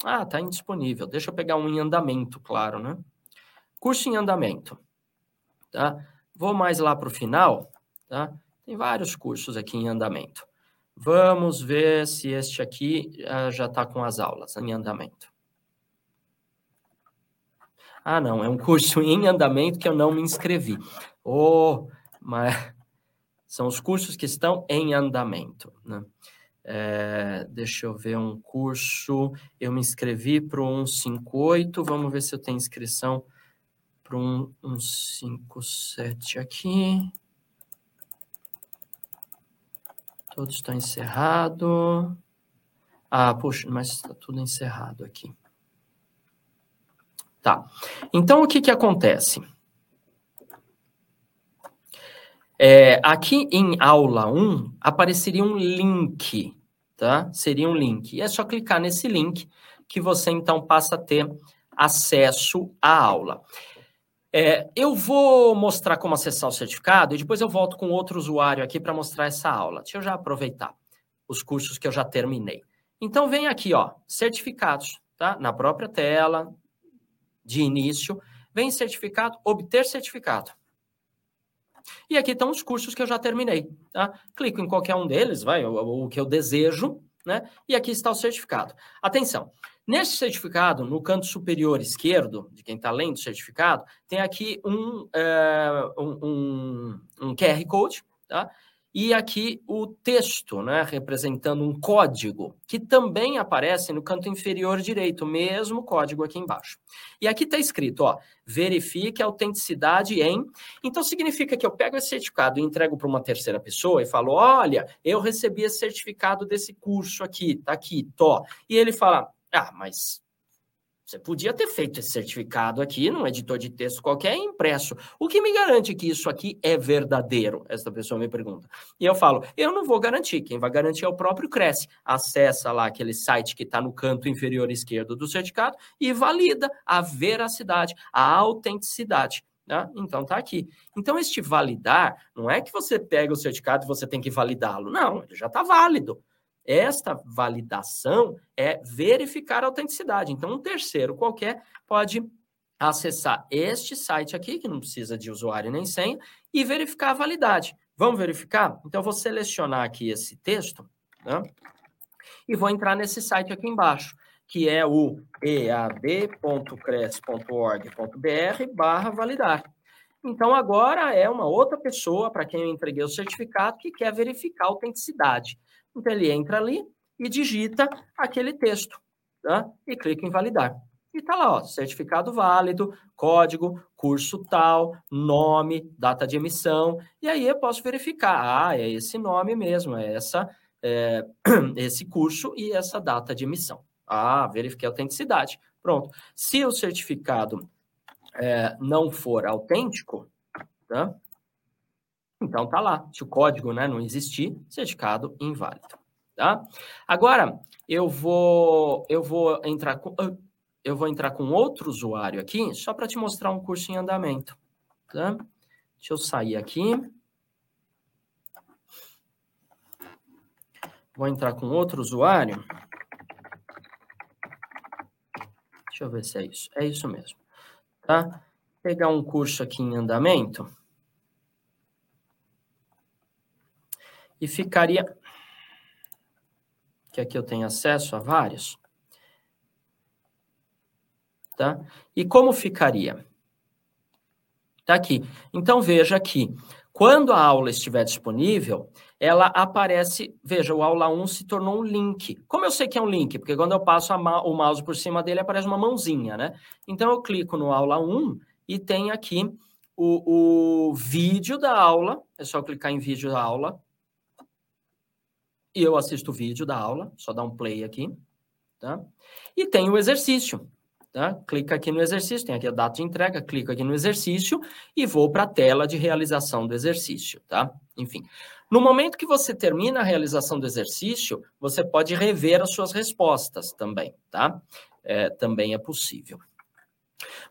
Ah, está indisponível. Deixa eu pegar um em andamento, claro, né? Curso em andamento. Tá? Vou mais lá para o final. Tá? Tem vários cursos aqui em andamento. Vamos ver se este aqui uh, já está com as aulas em andamento. Ah, não, é um curso (laughs) em andamento que eu não me inscrevi. Oh, mas são os cursos que estão em andamento. Né? É, deixa eu ver um curso. Eu me inscrevi para um 58. Vamos ver se eu tenho inscrição para um, um 57 aqui. Todos estão encerrado. Ah, puxa, mas está tudo encerrado aqui. Tá. Então, o que, que acontece? É, aqui em aula 1, apareceria um link, tá? Seria um link. E é só clicar nesse link que você, então, passa a ter acesso à aula. É, eu vou mostrar como acessar o certificado e depois eu volto com outro usuário aqui para mostrar essa aula. Deixa eu já aproveitar os cursos que eu já terminei. Então, vem aqui, ó, certificados, tá? Na própria tela de início, vem certificado, obter certificado. E aqui estão os cursos que eu já terminei. Tá? Clico em qualquer um deles, vai, o, o que eu desejo, né? E aqui está o certificado. Atenção, nesse certificado, no canto superior esquerdo, de quem está lendo o certificado, tem aqui um, é, um, um, um QR Code, tá? E aqui o texto, né, representando um código, que também aparece no canto inferior direito, mesmo código aqui embaixo. E aqui está escrito, ó, verifique a autenticidade em... Então, significa que eu pego esse certificado e entrego para uma terceira pessoa e falo, olha, eu recebi esse certificado desse curso aqui, tá aqui, tô. E ele fala, ah, mas você podia ter feito esse certificado aqui num editor de texto qualquer impresso. O que me garante que isso aqui é verdadeiro? Esta pessoa me pergunta. E eu falo, eu não vou garantir. Quem vai garantir é o próprio Cresce. Acessa lá aquele site que está no canto inferior esquerdo do certificado e valida a veracidade, a autenticidade. Né? Então tá aqui. Então, este validar não é que você pega o certificado e você tem que validá-lo. Não, ele já está válido. Esta validação é verificar a autenticidade. Então, um terceiro qualquer pode acessar este site aqui, que não precisa de usuário nem senha, e verificar a validade. Vamos verificar? Então, eu vou selecionar aqui esse texto, né? E vou entrar nesse site aqui embaixo, que é o ead.cres.org.br barra validar. Então, agora é uma outra pessoa para quem eu entreguei o certificado que quer verificar a autenticidade. Então, ele entra ali e digita aquele texto, tá? E clica em validar. E está lá, ó, certificado válido, código, curso tal, nome, data de emissão. E aí eu posso verificar, ah, é esse nome mesmo, é essa, é, (clears throat) esse curso e essa data de emissão. Ah, verifiquei a autenticidade. Pronto. Se o certificado é, não for autêntico, tá? Então tá lá. Se o código né, não existir, certificado inválido. Tá? Agora eu vou eu vou entrar com eu vou entrar com outro usuário aqui só para te mostrar um curso em andamento. Tá? Deixa eu sair aqui. Vou entrar com outro usuário. Deixa eu ver se é isso. É isso mesmo. Tá? Pegar um curso aqui em andamento. E ficaria. Que aqui eu tenho acesso a vários. Tá? E como ficaria? Tá aqui. Então veja aqui. Quando a aula estiver disponível, ela aparece, veja, o aula 1 se tornou um link. Como eu sei que é um link? Porque quando eu passo o mouse por cima dele, aparece uma mãozinha, né? Então eu clico no aula 1 e tem aqui o, o vídeo da aula, é só clicar em vídeo da aula, e eu assisto o vídeo da aula, só dar um play aqui, tá? E tem o exercício, tá? Clica aqui no exercício, tem aqui a data de entrega, clico aqui no exercício e vou para a tela de realização do exercício, tá? Enfim, no momento que você termina a realização do exercício, você pode rever as suas respostas também, tá? É, também é possível.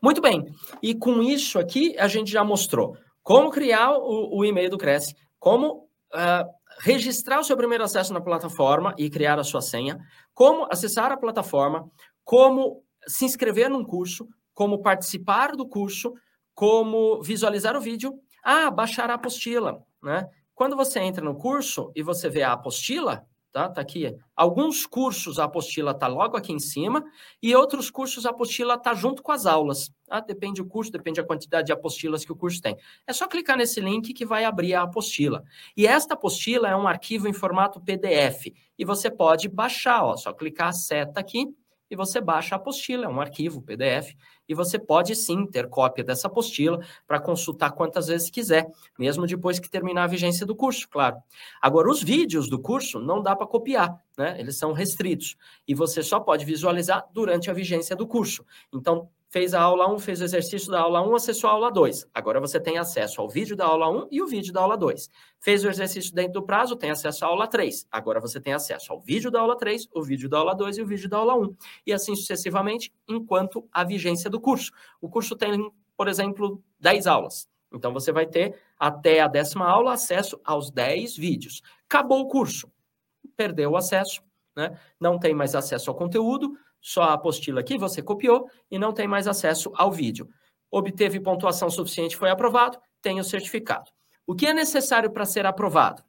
Muito bem, e com isso aqui a gente já mostrou como criar o, o e-mail do Cresce, como uh, registrar o seu primeiro acesso na plataforma e criar a sua senha, como acessar a plataforma, como se inscrever num curso, como participar do curso, como visualizar o vídeo, ah, baixar a apostila, né? Quando você entra no curso e você vê a apostila, tá? Tá aqui. Alguns cursos a apostila tá logo aqui em cima e outros cursos a apostila tá junto com as aulas. Tá? Depende do curso, depende da quantidade de apostilas que o curso tem. É só clicar nesse link que vai abrir a apostila. E esta apostila é um arquivo em formato PDF e você pode baixar, ó, só clicar a seta aqui e você baixa a apostila, é um arquivo PDF, e você pode sim ter cópia dessa apostila para consultar quantas vezes quiser, mesmo depois que terminar a vigência do curso, claro. Agora, os vídeos do curso não dá para copiar, né? Eles são restritos, e você só pode visualizar durante a vigência do curso. Então, fez a aula 1, fez o exercício da aula 1, acessou a aula 2. Agora você tem acesso ao vídeo da aula 1 e o vídeo da aula 2. Fez o exercício dentro do prazo, tem acesso à aula 3. Agora você tem acesso ao vídeo da aula 3, o vídeo da aula 2 e o vídeo da aula 1. E assim sucessivamente, enquanto a vigência do curso. O curso tem, por exemplo, 10 aulas. Então você vai ter até a décima aula acesso aos 10 vídeos. Acabou o curso. Perdeu o acesso, né? Não tem mais acesso ao conteúdo só a apostila que você copiou e não tem mais acesso ao vídeo. Obteve pontuação suficiente, foi aprovado, tem o certificado. O que é necessário para ser aprovado?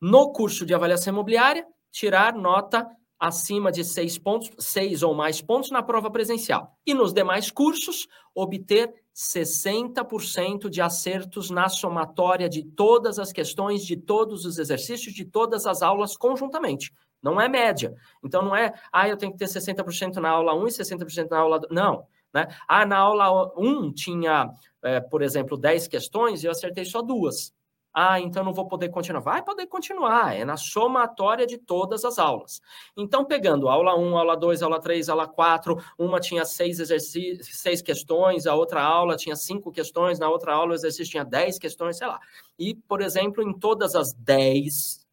No curso de avaliação imobiliária, tirar nota acima de seis pontos, seis ou mais pontos na prova presencial. E nos demais cursos, obter 60% de acertos na somatória de todas as questões, de todos os exercícios, de todas as aulas conjuntamente. Não é média. Então não é, ah, eu tenho que ter 60% na aula 1 e 60% na aula 2. Não. Né? Ah, na aula 1 tinha, é, por exemplo, 10 questões e eu acertei só duas. Ah, então não vou poder continuar. Vai poder continuar, é na somatória de todas as aulas. Então, pegando aula 1, aula 2, aula 3, aula 4, uma tinha seis exercícios, seis questões, a outra aula tinha cinco questões, na outra aula o exercício tinha 10 questões, sei lá. E, por exemplo, em todas as 10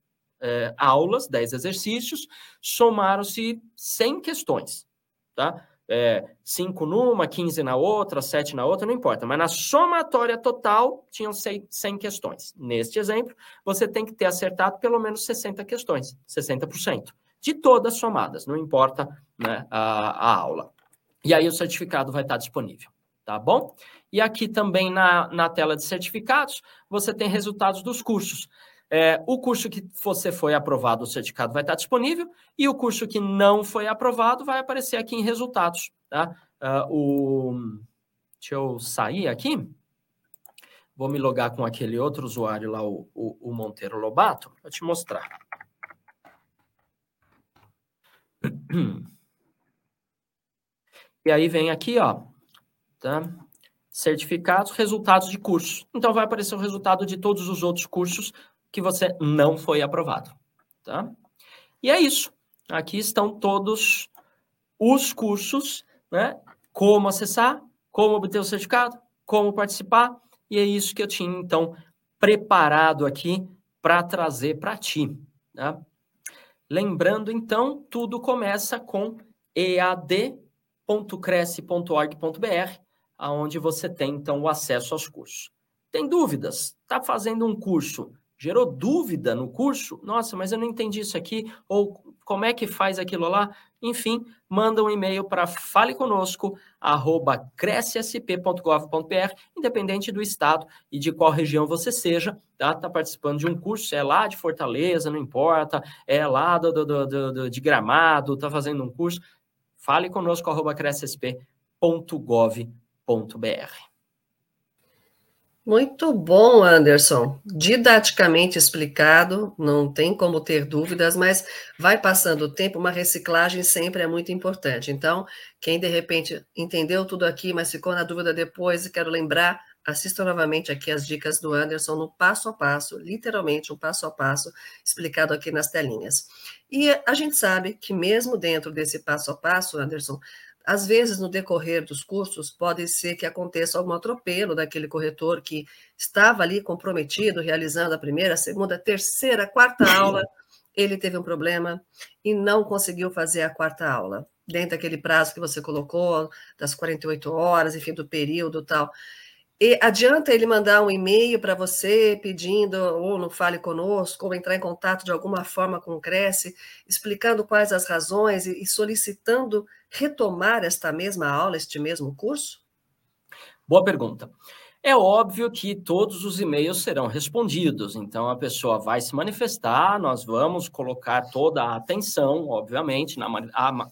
é, aulas, 10 exercícios, somaram-se 100 questões, tá? É, 5 numa, 15 na outra, 7 na outra, não importa. Mas na somatória total, tinham 100, 100 questões. Neste exemplo, você tem que ter acertado pelo menos 60 questões, 60%, de todas somadas, não importa né, a, a aula. E aí o certificado vai estar disponível, tá bom? E aqui também na, na tela de certificados, você tem resultados dos cursos. É, o curso que você foi aprovado, o certificado vai estar disponível, e o curso que não foi aprovado vai aparecer aqui em resultados. Tá? Uh, o... Deixa eu sair aqui. Vou me logar com aquele outro usuário lá, o, o, o Monteiro Lobato, para te mostrar. E aí vem aqui, ó, tá? certificados, resultados de curso. Então vai aparecer o resultado de todos os outros cursos que você não foi aprovado, tá? E é isso. Aqui estão todos os cursos, né? Como acessar, como obter o certificado, como participar, e é isso que eu tinha então preparado aqui para trazer para ti, tá? Lembrando então, tudo começa com ead.cresce.org.br, aonde você tem então o acesso aos cursos. Tem dúvidas? Está fazendo um curso gerou dúvida no curso, nossa, mas eu não entendi isso aqui, ou como é que faz aquilo lá? Enfim, manda um e-mail para faleconosco@crescsp.gov.br, independente do estado e de qual região você seja, tá? Tá participando de um curso, é lá de Fortaleza, não importa, é lá do, do, do, do de Gramado, tá fazendo um curso, faleconosco@crescsp.gov.br. Muito bom, Anderson. Didaticamente explicado, não tem como ter dúvidas, mas vai passando o tempo, uma reciclagem sempre é muito importante. Então, quem de repente entendeu tudo aqui, mas ficou na dúvida depois e quero lembrar, assista novamente aqui as dicas do Anderson no passo a passo, literalmente um passo a passo, explicado aqui nas telinhas. E a gente sabe que mesmo dentro desse passo a passo, Anderson, às vezes, no decorrer dos cursos, pode ser que aconteça algum atropelo daquele corretor que estava ali comprometido, realizando a primeira, segunda, terceira, quarta aula, ele teve um problema e não conseguiu fazer a quarta aula, dentro daquele prazo que você colocou, das 48 horas, enfim, do período tal. E adianta ele mandar um e-mail para você pedindo, ou no Fale Conosco, ou entrar em contato de alguma forma com o Cresce, explicando quais as razões e solicitando retomar esta mesma aula, este mesmo curso? Boa pergunta. É óbvio que todos os e-mails serão respondidos, então a pessoa vai se manifestar, nós vamos colocar toda a atenção, obviamente, na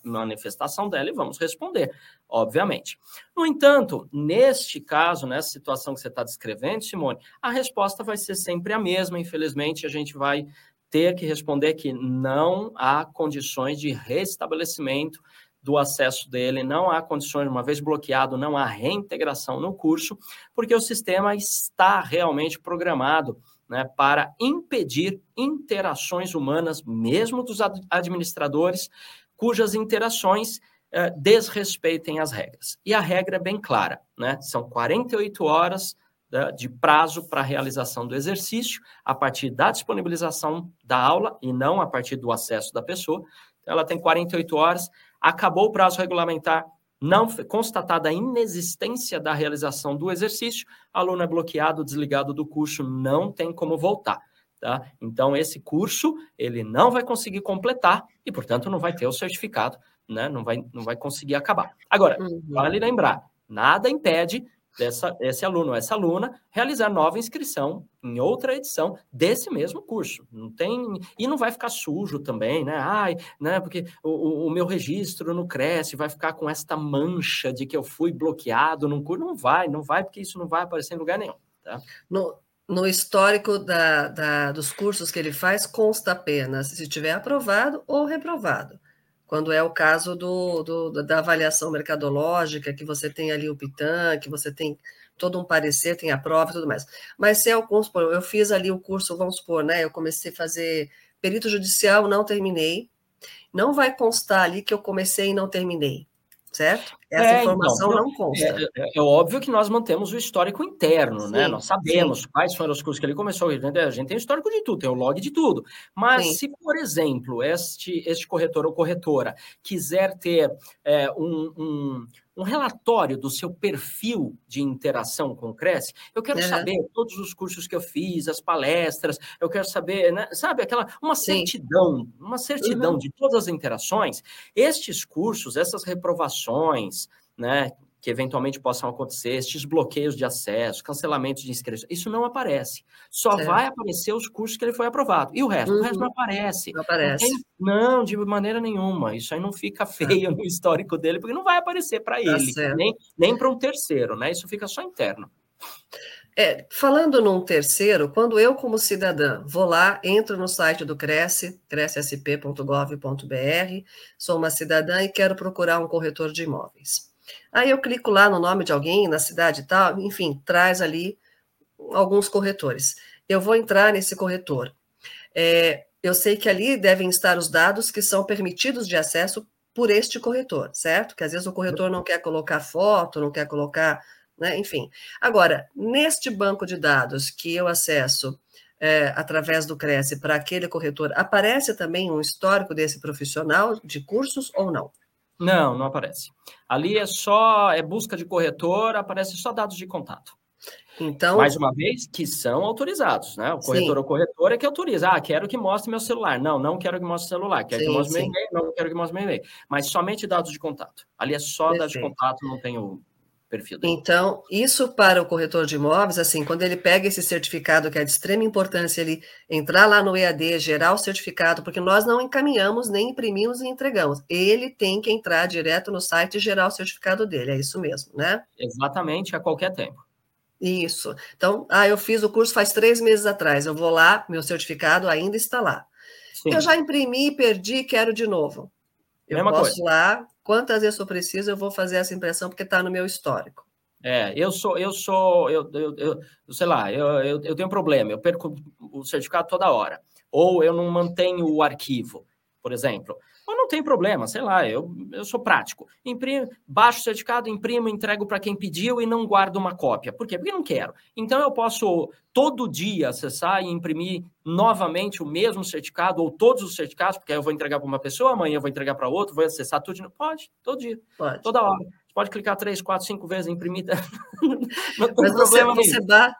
manifestação dela e vamos responder, obviamente. No entanto, neste caso, nessa situação que você está descrevendo, Simone, a resposta vai ser sempre a mesma, infelizmente, a gente vai ter que responder que não há condições de restabelecimento do acesso dele, não há condições, uma vez bloqueado, não há reintegração no curso, porque o sistema está realmente programado né, para impedir interações humanas, mesmo dos administradores, cujas interações eh, desrespeitem as regras. E a regra é bem clara, né? São 48 horas né, de prazo para a realização do exercício, a partir da disponibilização da aula e não a partir do acesso da pessoa. Ela tem 48 horas acabou o prazo regulamentar, não constatada a inexistência da realização do exercício, aluno é bloqueado, desligado do curso, não tem como voltar. Tá? Então, esse curso ele não vai conseguir completar e, portanto, não vai ter o certificado, né? não, vai, não vai conseguir acabar. Agora, uhum. vale lembrar, nada impede dessa, esse aluno ou essa aluna realizar nova inscrição em outra edição desse mesmo curso. Não tem e não vai ficar sujo também, né? Ai, né? Porque o, o meu registro não cresce, vai ficar com esta mancha de que eu fui bloqueado num curso. Não vai, não vai, porque isso não vai aparecer em lugar nenhum. Tá? No, no histórico da, da, dos cursos que ele faz, consta apenas se tiver aprovado ou reprovado quando é o caso do, do, da avaliação mercadológica, que você tem ali o PITAN, que você tem todo um parecer, tem a prova e tudo mais. Mas se é o curso, eu fiz ali o curso, vamos supor, né? Eu comecei a fazer perito judicial, não terminei. Não vai constar ali que eu comecei e não terminei certo? Essa é, informação então, não consta. É, é, é, óbvio que nós mantemos o histórico interno, né? sim, né? Nós sabemos sim. quais foram os cursos que ele começou. A gente tem o histórico de tudo, tem o log de tudo. Mas sim. se, por exemplo, este, este corretor ou corretora quiser ter é, um, um um relatório do seu perfil de interação com o Cresce, eu quero saber todos os cursos que eu fiz, as palestras, eu quero saber, né, sabe, aquela uma certidão, Sim. uma certidão uhum. de todas as interações. Estes cursos, essas reprovações, né, que eventualmente possam acontecer, estes bloqueios de acesso, cancelamentos de inscrição, isso não aparece. Só certo. vai aparecer os cursos que ele foi aprovado. E o resto? Uhum. O resto não aparece. Não aparece. Não, não, de maneira nenhuma. Isso aí não fica feio no histórico dele, porque não vai aparecer para tá ele, certo. nem, nem para um terceiro, né? Isso fica só interno. É, falando num terceiro, quando eu, como cidadã, vou lá, entro no site do Cresce, crescsp.gov.br, sou uma cidadã e quero procurar um corretor de imóveis. Aí eu clico lá no nome de alguém, na cidade e tal, enfim, traz ali alguns corretores. Eu vou entrar nesse corretor. É, eu sei que ali devem estar os dados que são permitidos de acesso por este corretor, certo? Que às vezes o corretor não quer colocar foto, não quer colocar, né? Enfim. Agora, neste banco de dados que eu acesso é, através do Cresce para aquele corretor, aparece também um histórico desse profissional de cursos ou não? Não, não aparece. Ali é só é busca de corretor, aparece só dados de contato. Então, mais uma vez, que são autorizados, né? O corretor sim. ou corretora é que autoriza. Ah, quero que mostre meu celular. Não, não quero que mostre celular. Quero sim, que mostre sim. meu e-mail. Não quero que mostre meu e-mail. Mas somente dados de contato. Ali é só Perfeito. dados de contato, não tem o perfil dele. Então, isso para o corretor de imóveis, assim, quando ele pega esse certificado, que é de extrema importância ele entrar lá no EAD, gerar o certificado, porque nós não encaminhamos, nem imprimimos e entregamos. Ele tem que entrar direto no site e gerar o certificado dele, é isso mesmo, né? Exatamente, a qualquer tempo. Isso. Então, ah, eu fiz o curso faz três meses atrás, eu vou lá, meu certificado ainda está lá. Sim. Eu já imprimi, perdi, quero de novo. Eu Mesma posso coisa. lá, quantas vezes eu preciso, eu vou fazer essa impressão porque está no meu histórico. É, eu sou, eu sou, eu, eu, eu sei lá, eu, eu, eu tenho um problema, eu perco o certificado toda hora. Ou eu não mantenho o arquivo, por exemplo. Tem problema, sei lá, eu, eu sou prático. Imprimo, baixo o certificado, imprimo, entrego para quem pediu e não guardo uma cópia. Por quê? Porque não quero. Então eu posso todo dia acessar e imprimir novamente o mesmo certificado ou todos os certificados, porque aí eu vou entregar para uma pessoa, amanhã eu vou entregar para outra, vou acessar tudo. Pode, todo dia. Pode. Toda hora. Você pode clicar três, quatro, cinco vezes, imprimir. (laughs) não tem Mas problema você, você, ba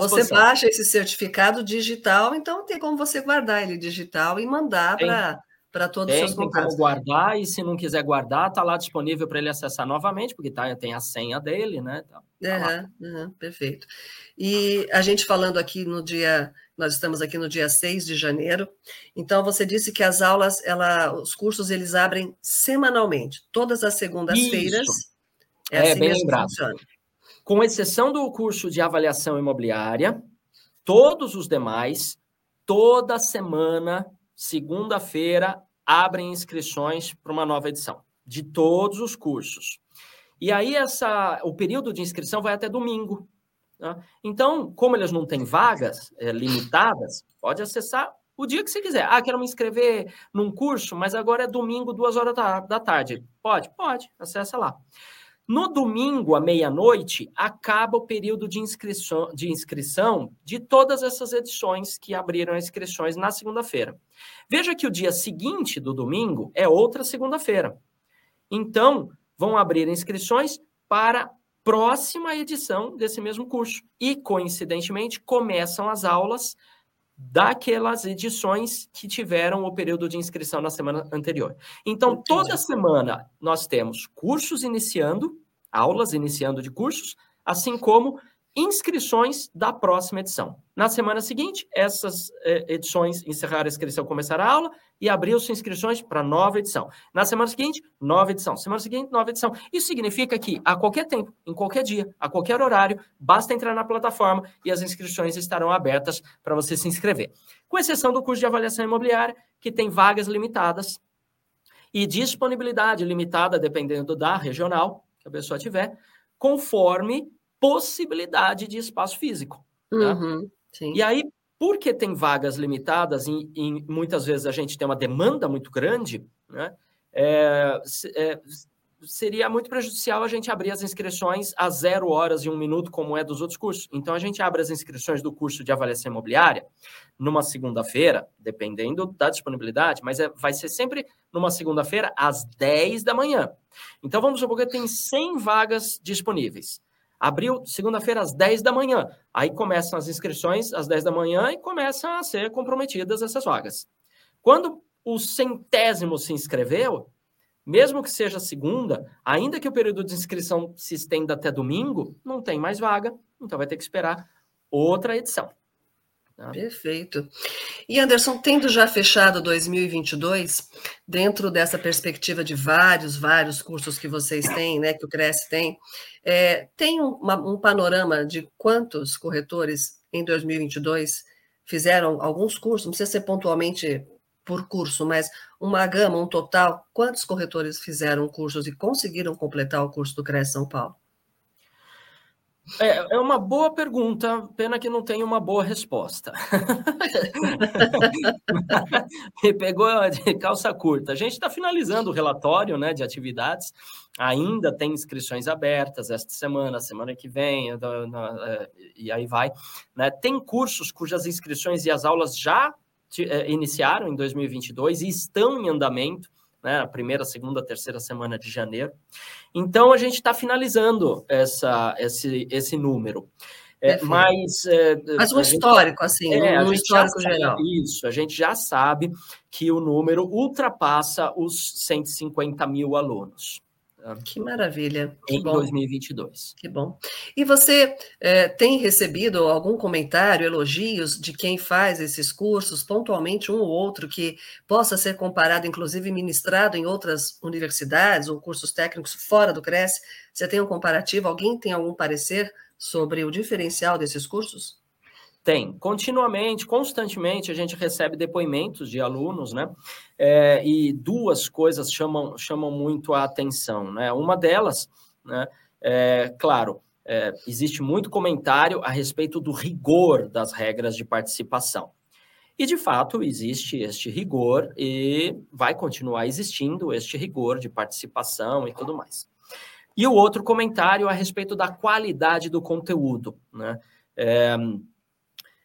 você baixa esse certificado digital, então tem como você guardar ele digital e mandar para para todos os seus contatos. como guardar, e se não quiser guardar, está lá disponível para ele acessar novamente, porque tá, tem a senha dele, né? Tá, tá uhum, perfeito. E a gente falando aqui no dia, nós estamos aqui no dia 6 de janeiro, então você disse que as aulas, ela, os cursos, eles abrem semanalmente, todas as segundas-feiras. É, é assim bem lembrado. Funciona. Com exceção do curso de avaliação imobiliária, todos os demais, toda semana segunda-feira, abrem inscrições para uma nova edição de todos os cursos. E aí essa, o período de inscrição vai até domingo. Né? Então, como eles não têm vagas é, limitadas, pode acessar o dia que você quiser. Ah, quero me inscrever num curso, mas agora é domingo, duas horas da, da tarde. Pode? Pode, acessa lá. No domingo, à meia-noite, acaba o período de inscrição, de inscrição de todas essas edições que abriram inscrições na segunda-feira. Veja que o dia seguinte do domingo é outra segunda-feira. Então, vão abrir inscrições para a próxima edição desse mesmo curso. E, coincidentemente, começam as aulas daquelas edições que tiveram o período de inscrição na semana anterior. Então, toda semana nós temos cursos iniciando, aulas iniciando de cursos, assim como inscrições da próxima edição. Na semana seguinte, essas eh, edições encerraram a inscrição, começaram a aula e abriu-se inscrições para nova edição. Na semana seguinte, nova edição. Semana seguinte, nova edição. Isso significa que a qualquer tempo, em qualquer dia, a qualquer horário, basta entrar na plataforma e as inscrições estarão abertas para você se inscrever. Com exceção do curso de avaliação imobiliária, que tem vagas limitadas e disponibilidade limitada, dependendo da regional que a pessoa tiver, conforme possibilidade de espaço físico. Tá? Uhum, e aí, porque tem vagas limitadas e, e, muitas vezes a gente tem uma demanda muito grande, né? É, é, seria muito prejudicial a gente abrir as inscrições a zero horas e um minuto, como é dos outros cursos. Então, a gente abre as inscrições do curso de avaliação imobiliária numa segunda-feira, dependendo da disponibilidade, mas é, vai ser sempre numa segunda-feira às 10 da manhã. Então, vamos supor que tem 100 vagas disponíveis. Abriu segunda-feira às 10 da manhã. Aí começam as inscrições às 10 da manhã e começam a ser comprometidas essas vagas. Quando o centésimo se inscreveu, mesmo que seja segunda, ainda que o período de inscrição se estenda até domingo, não tem mais vaga, então vai ter que esperar outra edição. Tá? Perfeito. E Anderson, tendo já fechado 2022, dentro dessa perspectiva de vários, vários cursos que vocês têm, né, que o Cresce tem, é, tem uma, um panorama de quantos corretores em 2022 fizeram alguns cursos, não precisa ser pontualmente por curso, mas uma gama, um total, quantos corretores fizeram cursos e conseguiram completar o curso do Cresce São Paulo? É, é uma boa pergunta, pena que não tem uma boa resposta. (laughs) Me pegou de calça curta. A gente está finalizando o relatório né, de atividades, ainda tem inscrições abertas esta semana, semana que vem, é, e aí vai. Né? Tem cursos cujas inscrições e as aulas já é, iniciaram em 2022 e estão em andamento né, a primeira, segunda, terceira semana de janeiro. Então, a gente está finalizando essa, esse, esse número. É, mas, é, mas um histórico, gente, assim, é, um histórico geral. Isso, a gente já sabe que o número ultrapassa os 150 mil alunos. Que maravilha. Que em bom. 2022. Que bom. E você é, tem recebido algum comentário, elogios de quem faz esses cursos, pontualmente um ou outro, que possa ser comparado, inclusive ministrado em outras universidades ou cursos técnicos fora do CRES? Você tem um comparativo? Alguém tem algum parecer sobre o diferencial desses cursos? Tem. Continuamente, constantemente, a gente recebe depoimentos de alunos, né? É, e duas coisas chamam, chamam muito a atenção, né? Uma delas, né? É, claro, é, existe muito comentário a respeito do rigor das regras de participação. E, de fato, existe este rigor e vai continuar existindo este rigor de participação e tudo mais. E o outro comentário a respeito da qualidade do conteúdo. Né? É,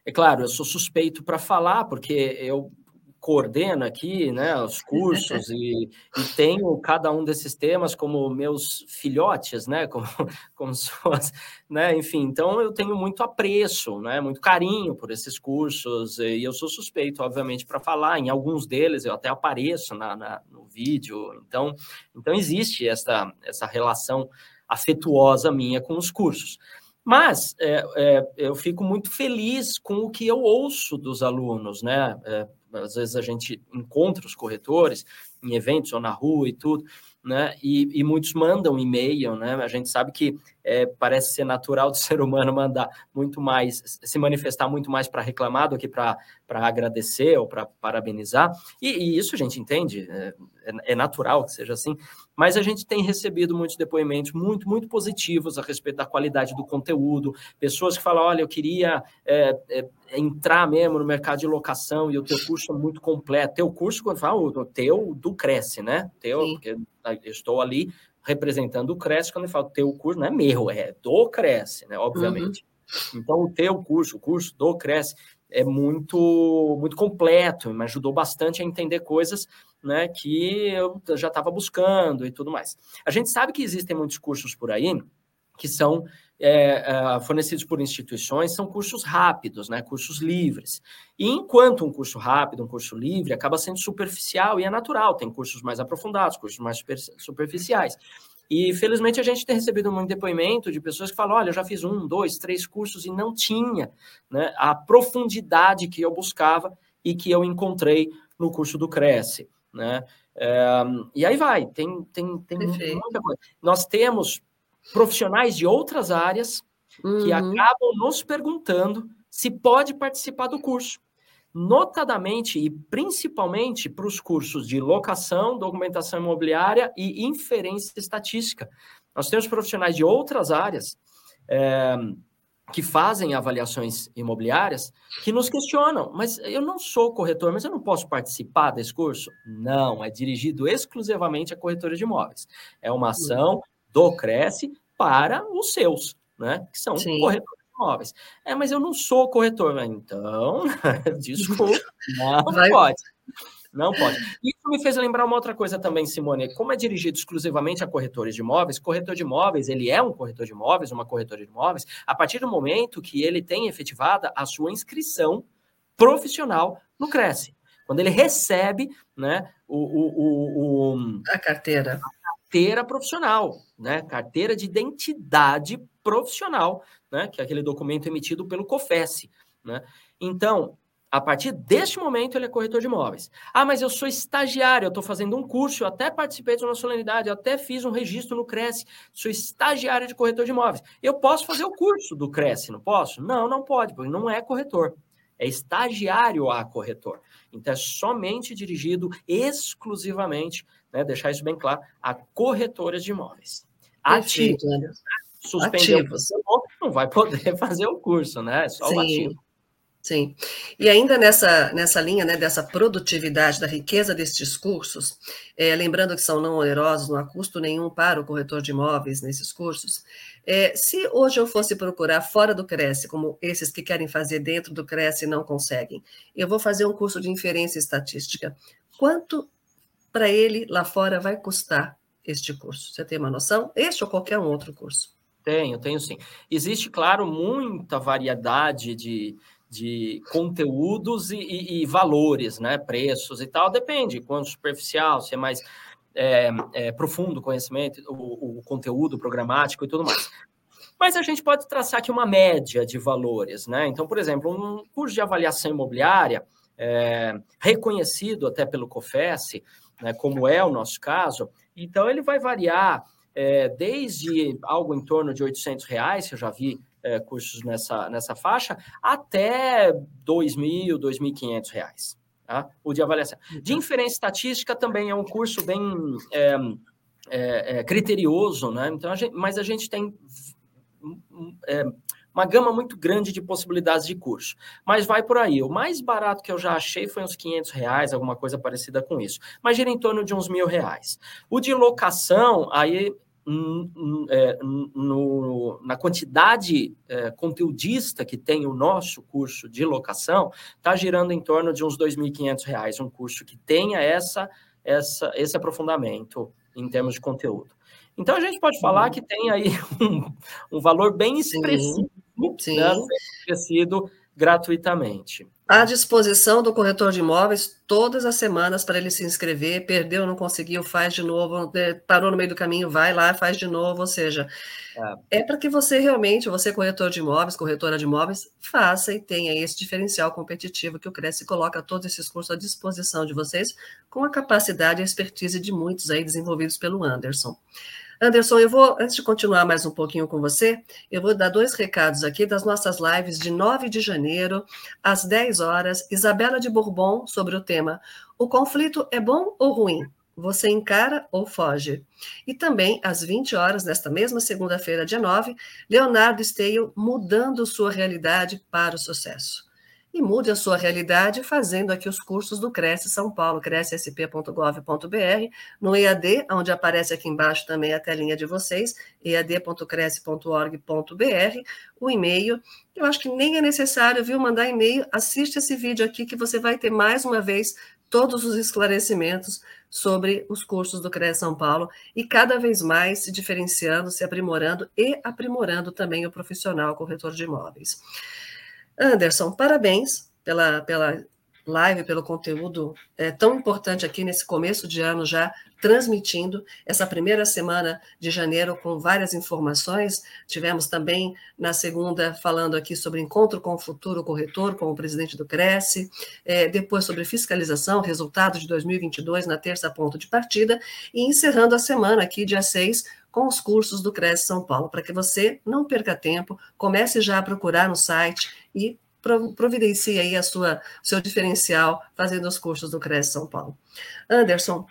é claro, eu sou suspeito para falar, porque eu coordeno aqui né, os (laughs) cursos e, e, tenho cada um desses temas como meus filhotes, né, como, (laughs) como suas, né, enfim, então eu tenho muito apreço, né, muito carinho por esses cursos e eu sou suspeito, obviamente, para falar, em alguns deles eu até apareço na, na, no vídeo, então, então existe essa, essa relação afetuosa minha com os cursos. Mas é, é, eu fico muito feliz com o que eu ouço dos alunos, né? É, às vezes a gente encontra os corretores em eventos ou na rua e tudo, né? E, e muitos mandam e-mail, né? A gente sabe que é, parece ser natural do (laughs) ser humano mandar muito mais, se manifestar muito mais para reclamar do que para agradecer ou para parabenizar. E, e, isso a gente entende, é, é, é, natural que seja assim, mas a gente tem recebido muitos depoimentos muito, muito positivos a respeito da qualidade do conteúdo, pessoas que falam, olha, eu queria é, é, entrar mesmo no mercado de locação e o teu curso é muito completo. Teu curso, quando fala, o teu do Cresce, né? Teu, Sim. porque eu estou ali representando o Cresce, quando eu falo teu curso, não é meu, é do Cresce, né? Obviamente. Uhum. Então, o teu curso, o curso do Cresce, é muito muito completo, me ajudou bastante a entender coisas né, que eu já estava buscando e tudo mais. A gente sabe que existem muitos cursos por aí que são é, é, fornecidos por instituições são cursos rápidos, né, cursos livres. E enquanto um curso rápido, um curso livre, acaba sendo superficial e é natural, tem cursos mais aprofundados, cursos mais super, superficiais. E felizmente a gente tem recebido muito depoimento de pessoas que falam: olha, eu já fiz um, dois, três cursos e não tinha né, a profundidade que eu buscava e que eu encontrei no curso do Cresce. Né? É, e aí vai, tem, tem, tem muita coisa. Nós temos profissionais de outras áreas uhum. que acabam nos perguntando se pode participar do curso. Notadamente e principalmente para os cursos de locação, documentação imobiliária e inferência estatística. Nós temos profissionais de outras áreas é, que fazem avaliações imobiliárias que nos questionam, mas eu não sou corretor, mas eu não posso participar desse curso? Não, é dirigido exclusivamente a corretores de imóveis. É uma ação do Cresce para os seus, né? Que são Sim. corretores de imóveis. É, mas eu não sou corretor. Então, (laughs) desculpa, não Vai. pode. Não pode. Isso me fez lembrar uma outra coisa também, Simone. Como é dirigido exclusivamente a corretores de imóveis, corretor de imóveis, ele é um corretor de imóveis, uma corretora de imóveis, a partir do momento que ele tem efetivada a sua inscrição profissional no Cresce. Quando ele recebe né, o, o, o, o a carteira carteira profissional, né? Carteira de identidade profissional, né? Que é aquele documento emitido pelo COFES, né? Então, a partir deste momento, ele é corretor de imóveis. Ah, mas eu sou estagiário, eu estou fazendo um curso, eu até participei de uma solenidade, eu até fiz um registro no Cresce, sou estagiário de corretor de imóveis. Eu posso fazer o curso do Cresce, não posso? Não, não pode, porque não é corretor. É estagiário a corretor. Então, é somente dirigido exclusivamente né, deixar isso bem claro, a corretoras de imóveis. Ativos. Né? Ativos. não vai poder (laughs) fazer o curso, né? É só Sim. o ativo. Sim. E ainda nessa, nessa linha né, dessa produtividade, da riqueza destes cursos, é, lembrando que são não onerosos, não há custo nenhum para o corretor de imóveis nesses cursos, é, se hoje eu fosse procurar fora do Cresce, como esses que querem fazer dentro do Cresce e não conseguem, eu vou fazer um curso de inferência estatística. Quanto para ele lá fora vai custar este curso? Você tem uma noção? Este ou qualquer um outro curso? Tenho, tenho sim. Existe, claro, muita variedade de, de conteúdos e, e, e valores, né? Preços e tal. Depende, quanto superficial, se é mais é, é, profundo conhecimento, o, o conteúdo programático e tudo mais. Mas a gente pode traçar aqui uma média de valores, né? Então, por exemplo, um curso de avaliação imobiliária, é, reconhecido até pelo COFES, né, como é o nosso caso, então ele vai variar é, desde algo em torno de 800 reais, que eu já vi é, cursos nessa, nessa faixa, até 2.000, 2.500 reais, tá? o de avaliação. De uhum. inferência estatística também é um curso bem é, é, é, criterioso, né? então, a gente, mas a gente tem é, uma gama muito grande de possibilidades de curso. Mas vai por aí. O mais barato que eu já achei foi uns 500 reais, alguma coisa parecida com isso. Mas gira em torno de uns mil reais. O de locação, aí é, no, na quantidade é, conteudista que tem o nosso curso de locação, está girando em torno de uns R$ 2.500, um curso que tenha essa, essa, esse aprofundamento em termos de conteúdo. Então, a gente pode falar que tem aí (laughs) um, um valor bem expressivo. Né, oferecido gratuitamente. À disposição do corretor de imóveis todas as semanas para ele se inscrever, perdeu, não conseguiu, faz de novo, é, parou no meio do caminho, vai lá, faz de novo, ou seja, é, é para que você realmente, você corretor de imóveis, corretora de imóveis, faça e tenha esse diferencial competitivo que o Cresce coloca todos esses cursos à disposição de vocês, com a capacidade e a expertise de muitos aí desenvolvidos pelo Anderson. Anderson, eu vou, antes de continuar mais um pouquinho com você, eu vou dar dois recados aqui das nossas lives de 9 de janeiro, às 10 horas. Isabela de Bourbon, sobre o tema: O conflito é bom ou ruim? Você encara ou foge? E também, às 20 horas, nesta mesma segunda-feira, dia 9, Leonardo Esteio, mudando sua realidade para o sucesso e mude a sua realidade fazendo aqui os cursos do Cresce São Paulo, crescsp.gov.br, no EAD, onde aparece aqui embaixo também a telinha de vocês, ead.cresce.org.br, o e-mail. Eu acho que nem é necessário, viu, mandar e-mail, assiste esse vídeo aqui que você vai ter mais uma vez todos os esclarecimentos sobre os cursos do CREA São Paulo e cada vez mais se diferenciando, se aprimorando e aprimorando também o profissional corretor de imóveis. Anderson, parabéns pela, pela live, pelo conteúdo é, tão importante aqui nesse começo de ano já, transmitindo essa primeira semana de janeiro com várias informações. Tivemos também na segunda falando aqui sobre encontro com o futuro corretor, com o presidente do Cresce, é, depois sobre fiscalização, resultados de 2022 na terça ponto de partida, e encerrando a semana aqui, dia 6, com os cursos do Cresce São Paulo, para que você não perca tempo, comece já a procurar no site e providencie aí a sua seu diferencial fazendo os cursos do Cresce São Paulo. Anderson,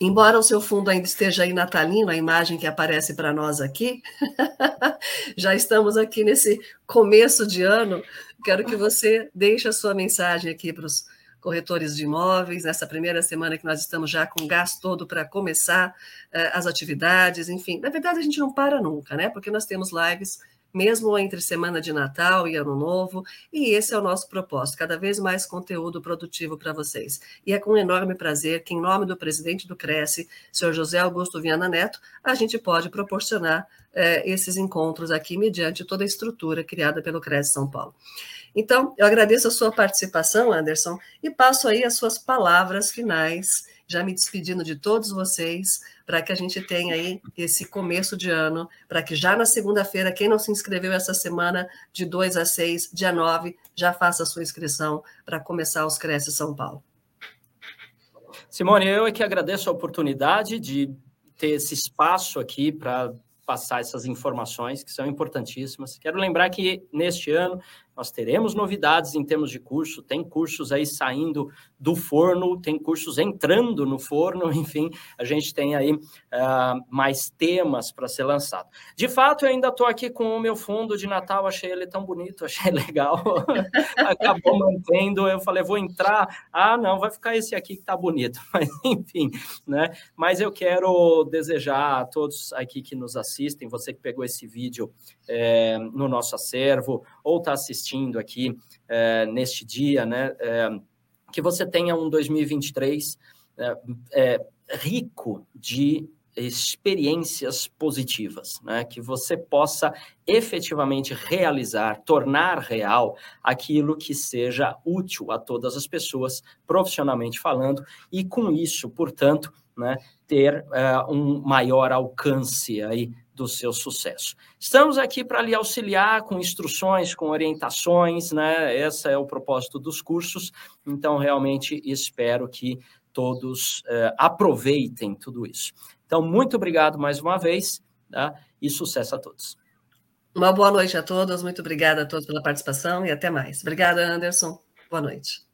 embora o seu fundo ainda esteja aí natalino, a imagem que aparece para nós aqui, (laughs) já estamos aqui nesse começo de ano, quero que você deixe a sua mensagem aqui para os corretores de imóveis, nessa primeira semana que nós estamos já com gás todo para começar uh, as atividades, enfim. Na verdade, a gente não para nunca, né? Porque nós temos lives mesmo entre semana de Natal e Ano Novo, e esse é o nosso propósito, cada vez mais conteúdo produtivo para vocês. E é com enorme prazer que, em nome do presidente do Cresce, senhor José Augusto Viana Neto, a gente pode proporcionar eh, esses encontros aqui mediante toda a estrutura criada pelo Cresce São Paulo. Então, eu agradeço a sua participação, Anderson, e passo aí as suas palavras finais, já me despedindo de todos vocês, para que a gente tenha aí esse começo de ano, para que já na segunda-feira, quem não se inscreveu essa semana, de 2 a 6, dia 9, já faça a sua inscrição para começar os Cresce São Paulo. Simone, eu é que agradeço a oportunidade de ter esse espaço aqui para passar essas informações que são importantíssimas. Quero lembrar que neste ano nós teremos novidades em termos de curso, tem cursos aí saindo do forno, tem cursos entrando no forno, (laughs) enfim, a gente tem aí uh, mais temas para ser lançado. De fato, eu ainda estou aqui com o meu fundo de Natal, achei ele tão bonito, (laughs) achei legal, acabou mantendo, eu falei, vou entrar, ah, não, vai ficar esse aqui que está bonito, (laughs) mas enfim, né? Mas eu quero desejar a todos aqui que nos assistem, você que pegou esse vídeo é, no nosso acervo, ou está assistindo aqui é, neste dia, né? É, que você tenha um 2023 rico de experiências positivas, né? que você possa efetivamente realizar, tornar real aquilo que seja útil a todas as pessoas, profissionalmente falando, e com isso, portanto, né, ter uh, um maior alcance aí do seu sucesso. Estamos aqui para lhe auxiliar com instruções, com orientações, né? Esse é o propósito dos cursos. Então, realmente espero que todos uh, aproveitem tudo isso. Então, muito obrigado mais uma vez tá? e sucesso a todos. Uma boa noite a todos, muito obrigada a todos pela participação e até mais. Obrigada, Anderson. Boa noite.